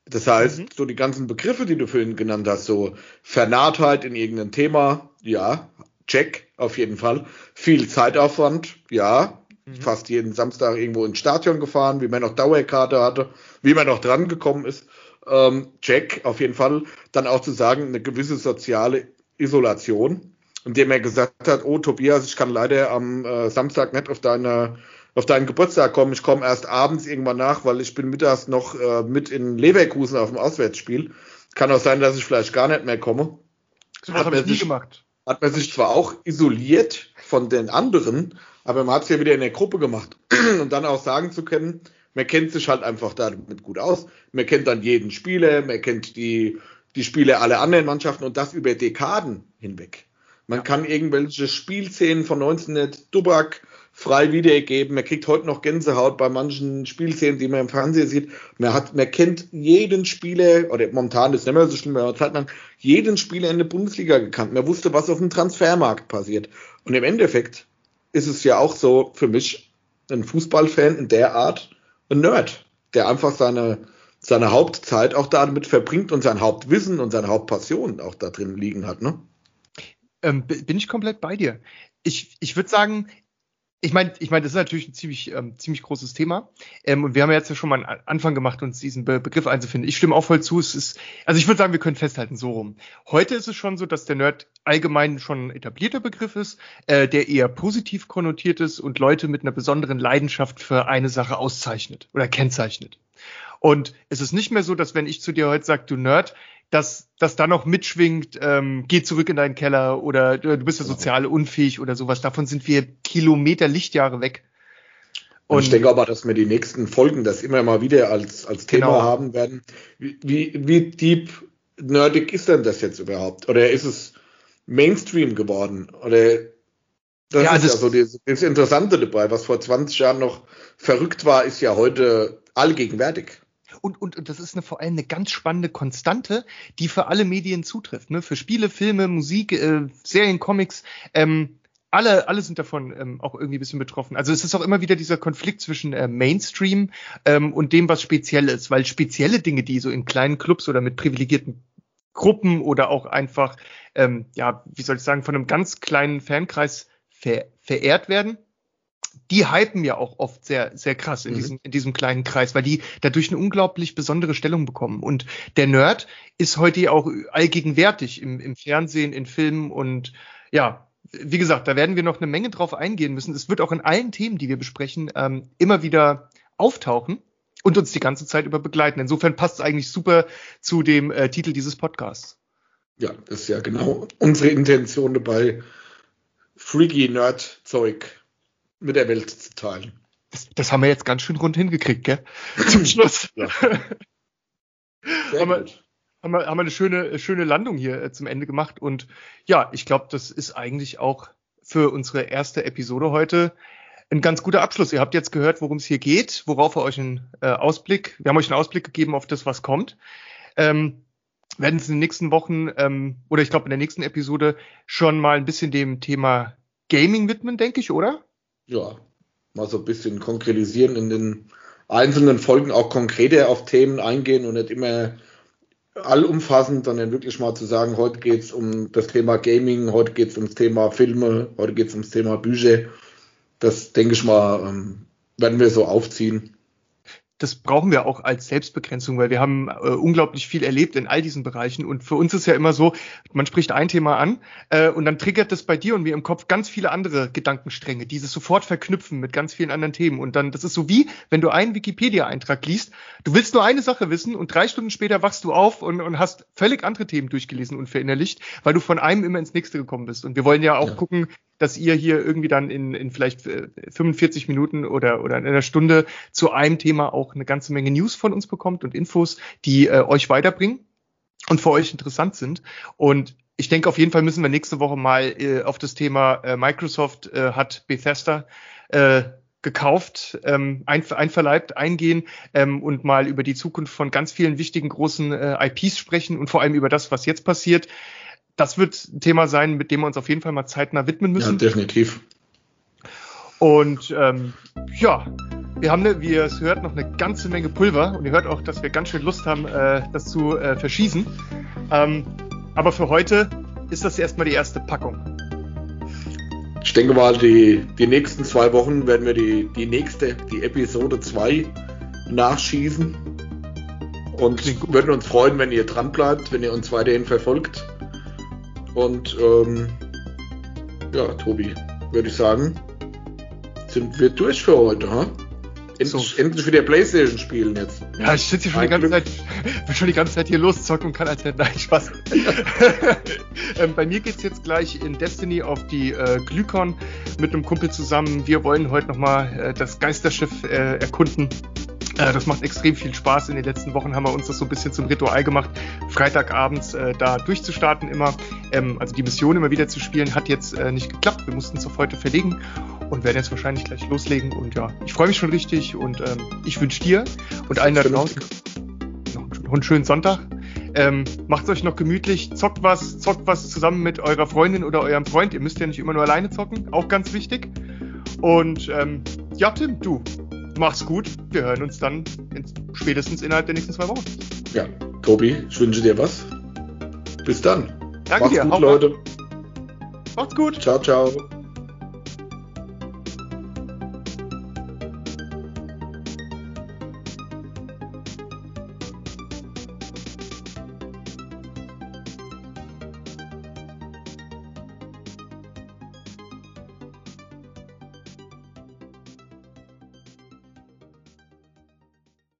Das heißt, mhm. so die ganzen Begriffe, die du vorhin genannt hast, so Vernahtheit in irgendeinem Thema, ja, check, auf jeden Fall. Viel Zeitaufwand, ja, mhm. fast jeden Samstag irgendwo ins Stadion gefahren, wie man noch Dauerkarte hatte, wie man noch dran gekommen ist. Ähm, check, auf jeden Fall. Dann auch zu sagen, eine gewisse soziale Isolation, indem er gesagt hat, oh Tobias, ich kann leider am äh, Samstag nicht auf deine auf deinen Geburtstag kommen. Ich komme erst abends irgendwann nach, weil ich bin mittags noch äh, mit in Leverkusen auf dem Auswärtsspiel. Kann auch sein, dass ich vielleicht gar nicht mehr komme. So was habe ich nie sich, gemacht. Hat man sich zwar auch isoliert von den anderen, aber man hat es ja wieder in der Gruppe gemacht. Und dann auch sagen zu können, man kennt sich halt einfach damit gut aus. Man kennt dann jeden Spieler, man kennt die die Spiele aller anderen Mannschaften und das über Dekaden hinweg. Man kann irgendwelche Spielszenen von 19. Dubak frei wiedergeben. Man kriegt heute noch Gänsehaut bei manchen Spielszenen, die man im Fernsehen sieht. Man hat, man kennt jeden Spieler, oder momentan ist es nicht mehr so schlimm, aber Zeit lang jeden Spieler in der Bundesliga gekannt. Man wusste, was auf dem Transfermarkt passiert. Und im Endeffekt ist es ja auch so für mich ein Fußballfan in der Art ein Nerd, der einfach seine, seine Hauptzeit auch damit verbringt und sein Hauptwissen und seine Hauptpassion auch da drin liegen hat, ne? Ähm, bin ich komplett bei dir. Ich, ich würde sagen, ich meine, ich meine, das ist natürlich ein ziemlich, ähm, ziemlich großes Thema. Ähm, und wir haben ja jetzt ja schon mal einen Anfang gemacht, uns diesen Be Begriff einzufinden. Ich stimme auch voll zu. Es ist, also ich würde sagen, wir können festhalten, so rum. Heute ist es schon so, dass der Nerd allgemein schon ein etablierter Begriff ist, äh, der eher positiv konnotiert ist und Leute mit einer besonderen Leidenschaft für eine Sache auszeichnet oder kennzeichnet. Und es ist nicht mehr so, dass wenn ich zu dir heute sage, du Nerd, dass das da noch mitschwingt, ähm, geh zurück in deinen Keller oder du bist ja sozial unfähig oder sowas. Davon sind wir Kilometer Lichtjahre weg. Und ich denke aber, dass wir die nächsten Folgen das immer mal wieder als, als Thema genau. haben werden. Wie, wie, wie deep nerdig ist denn das jetzt überhaupt? Oder ist es Mainstream geworden? Oder das ja, ist das, ja so das Interessante dabei, was vor 20 Jahren noch verrückt war, ist ja heute allgegenwärtig und, und, und das ist eine, vor allem eine ganz spannende Konstante, die für alle Medien zutrifft. Ne? Für Spiele, Filme, Musik, äh, Serien, Comics. Ähm, alle, alle sind davon ähm, auch irgendwie ein bisschen betroffen. Also es ist auch immer wieder dieser Konflikt zwischen äh, Mainstream ähm, und dem, was speziell ist, weil spezielle Dinge, die so in kleinen Clubs oder mit privilegierten Gruppen oder auch einfach, ähm, ja, wie soll ich sagen, von einem ganz kleinen Fankreis ver verehrt werden, die hypen ja auch oft sehr, sehr krass in, mhm. diesem, in diesem kleinen Kreis, weil die dadurch eine unglaublich besondere Stellung bekommen. Und der Nerd ist heute auch allgegenwärtig im, im Fernsehen, in Filmen und ja, wie gesagt, da werden wir noch eine Menge drauf eingehen müssen. Es wird auch in allen Themen, die wir besprechen, ähm, immer wieder auftauchen und uns die ganze Zeit über begleiten. Insofern passt es eigentlich super zu dem äh, Titel dieses Podcasts. Ja, das ist ja genau unsere Intention dabei, Freaky Nerd-Zeug mit der Welt zu teilen. Das, das haben wir jetzt ganz schön rund hingekriegt, gell? Zum Schluss. Ja. haben, wir, haben, wir, haben wir eine schöne, schöne Landung hier äh, zum Ende gemacht. Und ja, ich glaube, das ist eigentlich auch für unsere erste Episode heute ein ganz guter Abschluss. Ihr habt jetzt gehört, worum es hier geht, worauf wir euch einen äh, Ausblick, wir haben euch einen Ausblick gegeben auf das, was kommt. Ähm, werden es in den nächsten Wochen ähm, oder ich glaube in der nächsten Episode schon mal ein bisschen dem Thema Gaming widmen, denke ich, oder? Ja, mal so ein bisschen konkretisieren in den einzelnen Folgen auch konkreter auf Themen eingehen und nicht immer allumfassend, sondern wirklich mal zu sagen, heute geht es um das Thema Gaming, heute geht es ums Thema Filme, heute geht es ums Thema Bücher. Das denke ich mal, ähm, werden wir so aufziehen. Das brauchen wir auch als Selbstbegrenzung, weil wir haben äh, unglaublich viel erlebt in all diesen Bereichen. Und für uns ist ja immer so, man spricht ein Thema an äh, und dann triggert das bei dir und mir im Kopf ganz viele andere Gedankenstränge, die sich sofort verknüpfen mit ganz vielen anderen Themen. Und dann, das ist so wie, wenn du einen Wikipedia-Eintrag liest, du willst nur eine Sache wissen und drei Stunden später wachst du auf und, und hast völlig andere Themen durchgelesen und verinnerlicht, weil du von einem immer ins nächste gekommen bist. Und wir wollen ja auch ja. gucken, dass ihr hier irgendwie dann in, in vielleicht 45 äh, Minuten oder, oder in einer Stunde zu einem Thema auch eine ganze Menge News von uns bekommt und Infos, die äh, euch weiterbringen und für euch interessant sind. Und ich denke, auf jeden Fall müssen wir nächste Woche mal äh, auf das Thema äh, Microsoft äh, hat Bethesda äh, gekauft, ähm, ein, einverleibt, eingehen ähm, und mal über die Zukunft von ganz vielen wichtigen großen äh, IPs sprechen und vor allem über das, was jetzt passiert das wird ein Thema sein, mit dem wir uns auf jeden Fall mal zeitnah widmen müssen. Ja, definitiv. Und ähm, ja, wir haben, ne, wie ihr es hört, noch eine ganze Menge Pulver und ihr hört auch, dass wir ganz schön Lust haben, äh, das zu äh, verschießen. Ähm, aber für heute ist das erstmal die erste Packung. Ich denke mal, die, die nächsten zwei Wochen werden wir die, die nächste, die Episode 2 nachschießen. Und würden uns freuen, wenn ihr dran bleibt, wenn ihr uns weiterhin verfolgt. Und ähm, ja, Tobi, würde ich sagen, sind wir durch für heute, ha? End, so. Endlich wieder Playstation spielen jetzt. Ja, ich sitze hier schon die ganze Glück. Zeit, bin schon die ganze Zeit hier loszocken und kann als halt nein, Spaß. ähm, bei mir geht's jetzt gleich in Destiny auf die äh, Glykon mit einem Kumpel zusammen. Wir wollen heute nochmal äh, das Geisterschiff äh, erkunden äh, das macht extrem viel Spaß. In den letzten Wochen haben wir uns das so ein bisschen zum Ritual gemacht, Freitagabends äh, da durchzustarten immer. Ähm, also die Mission immer wieder zu spielen, hat jetzt äh, nicht geklappt. Wir mussten es auf heute verlegen und werden jetzt wahrscheinlich gleich loslegen. Und ja, ich freue mich schon richtig und ähm, ich wünsche dir und allen da draußen noch einen schönen Sonntag. Ähm, macht euch noch gemütlich, zockt was, zockt was zusammen mit eurer Freundin oder eurem Freund. Ihr müsst ja nicht immer nur alleine zocken, auch ganz wichtig. Und ähm, ja, Tim, du, mach's gut. Wir hören uns dann in, spätestens innerhalb der nächsten zwei Wochen. Ja, Tobi, ich wünsche dir was. Bis dann. Danke Macht's dir. Gut, Leute. Macht's gut. Ciao, ciao.